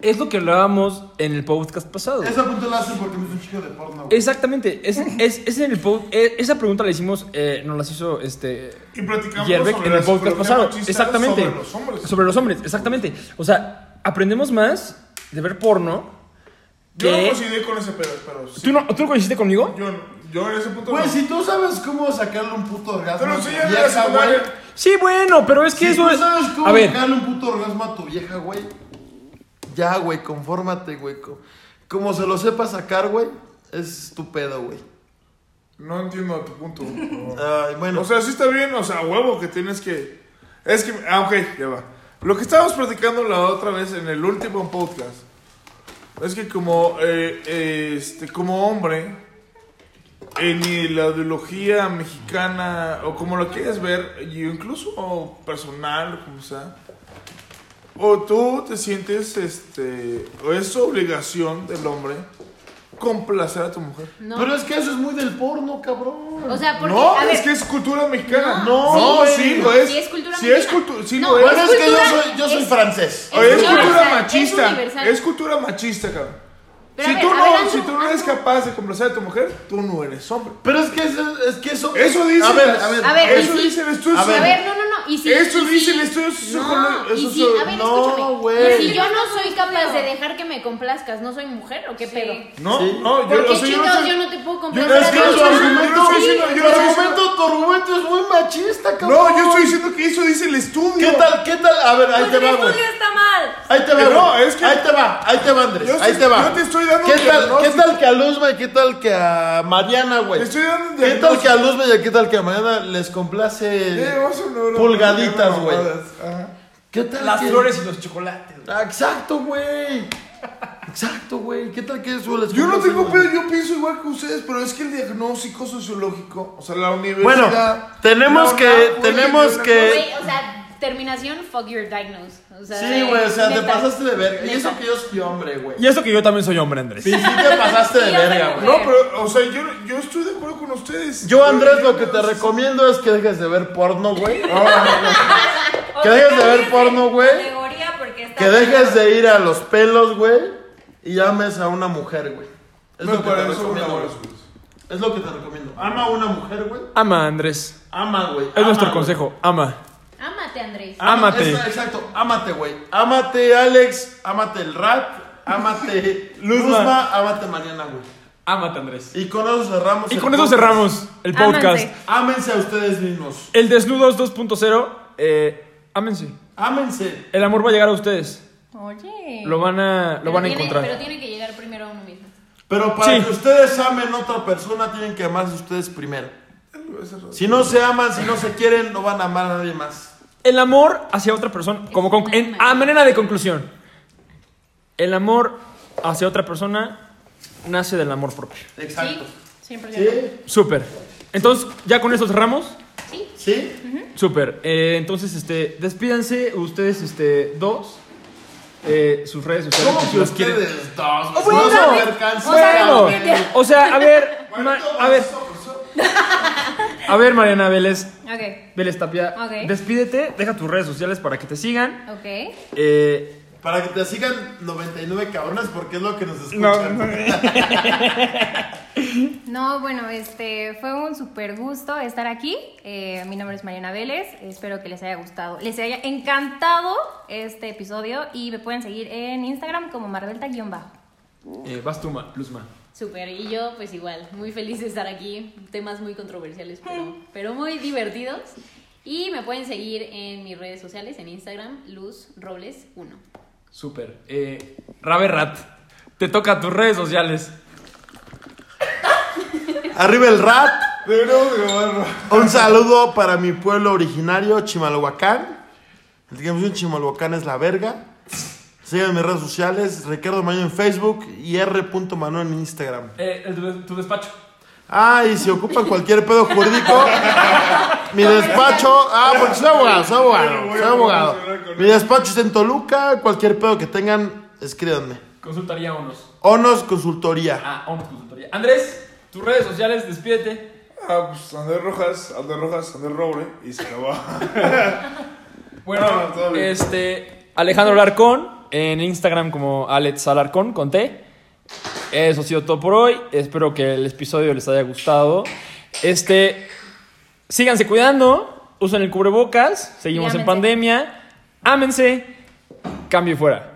Es lo que hablábamos en el podcast pasado. Esa pregunta la hacen porque me un chico de porno, güey. Exactamente. Es, es, es en el eh, esa pregunta la hicimos, eh, nos las hizo este. Y platicamos sobre en el la podcast pasado. Exactamente. Sobre los hombres. Sobre los hombres, exactamente. O sea, aprendemos más de ver porno. Yo no que- coincidí con ese pedo, pero sí. ¿Tú no, ¿Tú no coincidiste conmigo? Yo, yo en ese punto Güey, no. si tú sabes cómo sacarle un puto orgasmo Pero a en la vieja, güey. Sí, bueno, pero es que Si eso tú es. sabes cómo A ver, sacarle un puto orgasmo a tu vieja, güey. Ya, güey, confórmate, güey. Co- Como se lo sepa sacar, güey, es tu pedo, güey. No entiendo tu punto. Ay, bueno. O sea, sí está bien, o sea, huevo que tienes que. Es que. Ah, ok, ya va. Lo que estábamos platicando la otra vez en el último podcast. Es que como. eh, eh, este, como hombre. En la ideología mexicana. O como lo quieres ver. Y incluso personal, como sea. O tú te sientes. Este. O es obligación del hombre. Complacer a tu mujer. No. Pero es que eso es muy del porno, cabrón. o sea, porque. No, a ver, es que es cultura mexicana. No, no, sí No, lo es. sí es cultura Sí es mexicana. sí No, lo es. bueno, es, que yo soy, yo soy es- francés. es es cultura es machista. Es cultura machista, cabrón. Pero si, ver, tú no, ver, si tú no eres capaz de complacer a tu mujer, tú no eres hombre. Pero es que eso, es que eso. Eso dice. A ver, a ver. A ver, Eso y sí. A ver. A ver, no, no, no. Y si, Eso y dice si- el estudio No, sociológico, y si, so- a ver, no, escúchame. güey. Y si yo no soy capaz de dejar que me complazcas, ¿no soy mujer o qué Sí. pedo? No, Sí. no, yo, ¿Por o qué sea, yo no yo no te puedo yo- complacer? Es que tu argumento, yo tu es muy machista, cabrón. No, yo estoy diciendo que eso dice el estudio. ¿Qué tal, qué tal? A ver, ahí Pues te va, güey. estudio está mal. Ahí te va, Eh, no, güey. es que- Ahí te va, ahí te va, Andrés. Yo ahí te- va. yo te estoy dando ¿Qué un tal, ¿Qué tal que a Luzma y qué tal que a Mariana, güey? Te estoy dando ¿Qué tal que a Luzma y qué tal que a Mariana les complace Una güey? mamadas. Ajá. ¿Qué tal Las que- flores y los chocolates. Exacto, güey. Exacto, güey. ¿Qué tal que eso les Yo no tengo pedo, yo pienso igual que ustedes, pero es que el diagnóstico sociológico, o sea, la universidad. Bueno, tenemos que- tenemos que- Güey, o sea, terminación, fuck your diagnose. O sea, Sí, güey, o sea, te pasaste de verga. Y eso que yo soy hombre, güey. Y eso que yo también soy hombre, Andrés. Sí, sí te pasaste de verga, güey. No, pero, o sea, yo, yo estoy de acuerdo con ustedes. Yo, Andrés, lo que te recomiendo es que dejes de ver porno, güey. Que dejes de ver porno, güey. Que dejes de ir a los pelos, güey. Y ames a una mujer, güey. Es Me lo que te recomiendo. Es lo que te recomiendo. Ama a una mujer, güey. Ama, Andrés. Ama, güey. Es Ama, nuestro consejo. Ama. Ámate, Andrés. Ámate. eso, exacto, ámate, güey. Ámate, Alex. Ámate el rat. Ámate Luzma. Luzma. Ámate mañana, güey. Ámate, Andrés. Y con eso cerramos. Y el con eso podcast. cerramos el podcast. Ámense. A ustedes mismos. El Desnudos 2.0. Eh, ámense. Ámense. El amor va a llegar a ustedes. Oye. Lo van a, lo van a tiene- encontrar. Pero tiene que llegar primero a uno mismo. Pero para Sí. que ustedes amen a otra persona, tienen que amarse ustedes primero. Si no se aman, si no se quieren, no van a amar a nadie más. El amor hacia otra persona, como con- en- a manera de conclusión, el amor hacia otra persona nace del amor propio. Exacto. Sí, 100%. ¿Sí? Súper. Entonces, ya con eso cerramos. Sí. ¿Sí? Súper. Eh, entonces, este, despídanse ustedes, este, dos. Eh, sus redes sociales. ¿Cómo si que las quieren. ustedes dos? Oh, bueno. No. O sea, Bueno, que- o sea, a ver, Ma- a ver, a ver, Mariana Vélez, Ok. Vélez Tapia, Ok. despídete, deja tus redes sociales para que te sigan. Ok. Eh, Para que te sigan 99 cabronas, porque es lo que nos no, escuchan. no, No, bueno, este fue un súper gusto estar aquí. Eh, mi nombre es Mariana Vélez. Espero que les haya gustado, les haya encantado este episodio y me pueden seguir en Instagram como Marvelta-bajo. eh, vas tú, Ma- Luzma. Súper, y yo pues igual, muy feliz de estar aquí, temas muy controversiales, pero, pero muy divertidos. Y me pueden seguir en mis redes sociales, en Instagram, Luz Robles 1. Súper. Eh, Rabe Rat, te toca tus redes sociales. Arriba el rat. Un saludo para mi pueblo originario, Chimalhuacán. El que un Chimalhuacán es la verga. Sigan mis redes sociales, Ricardo Maño en Facebook y R.Manuel en Instagram. Eh, el- tu, tu despacho. Ah, y si ocupan cualquier pedo jurídico, mi despacho. Ah, porque soy abogado, soy abogado, soy abogado. Mi despacho está en Toluca. Cualquier pedo que tengan, escríbanme. Consultaría unos. Onos Consultoría. Ah, unos consultoría. Andrés, tus redes sociales, despídete. Ah, pues Andrés Rojas, Andrés Rojas, Andrés Robre, y se acabó. Bueno, No, este. Alejandro Larcón, en Instagram como Alex Alarcón, con T. Eso ha sido todo por hoy. Espero que el episodio les haya gustado. Este. Síganse cuidando. Usen el cubrebocas. Seguimos en pandemia. Ámense. Cambio y fuera.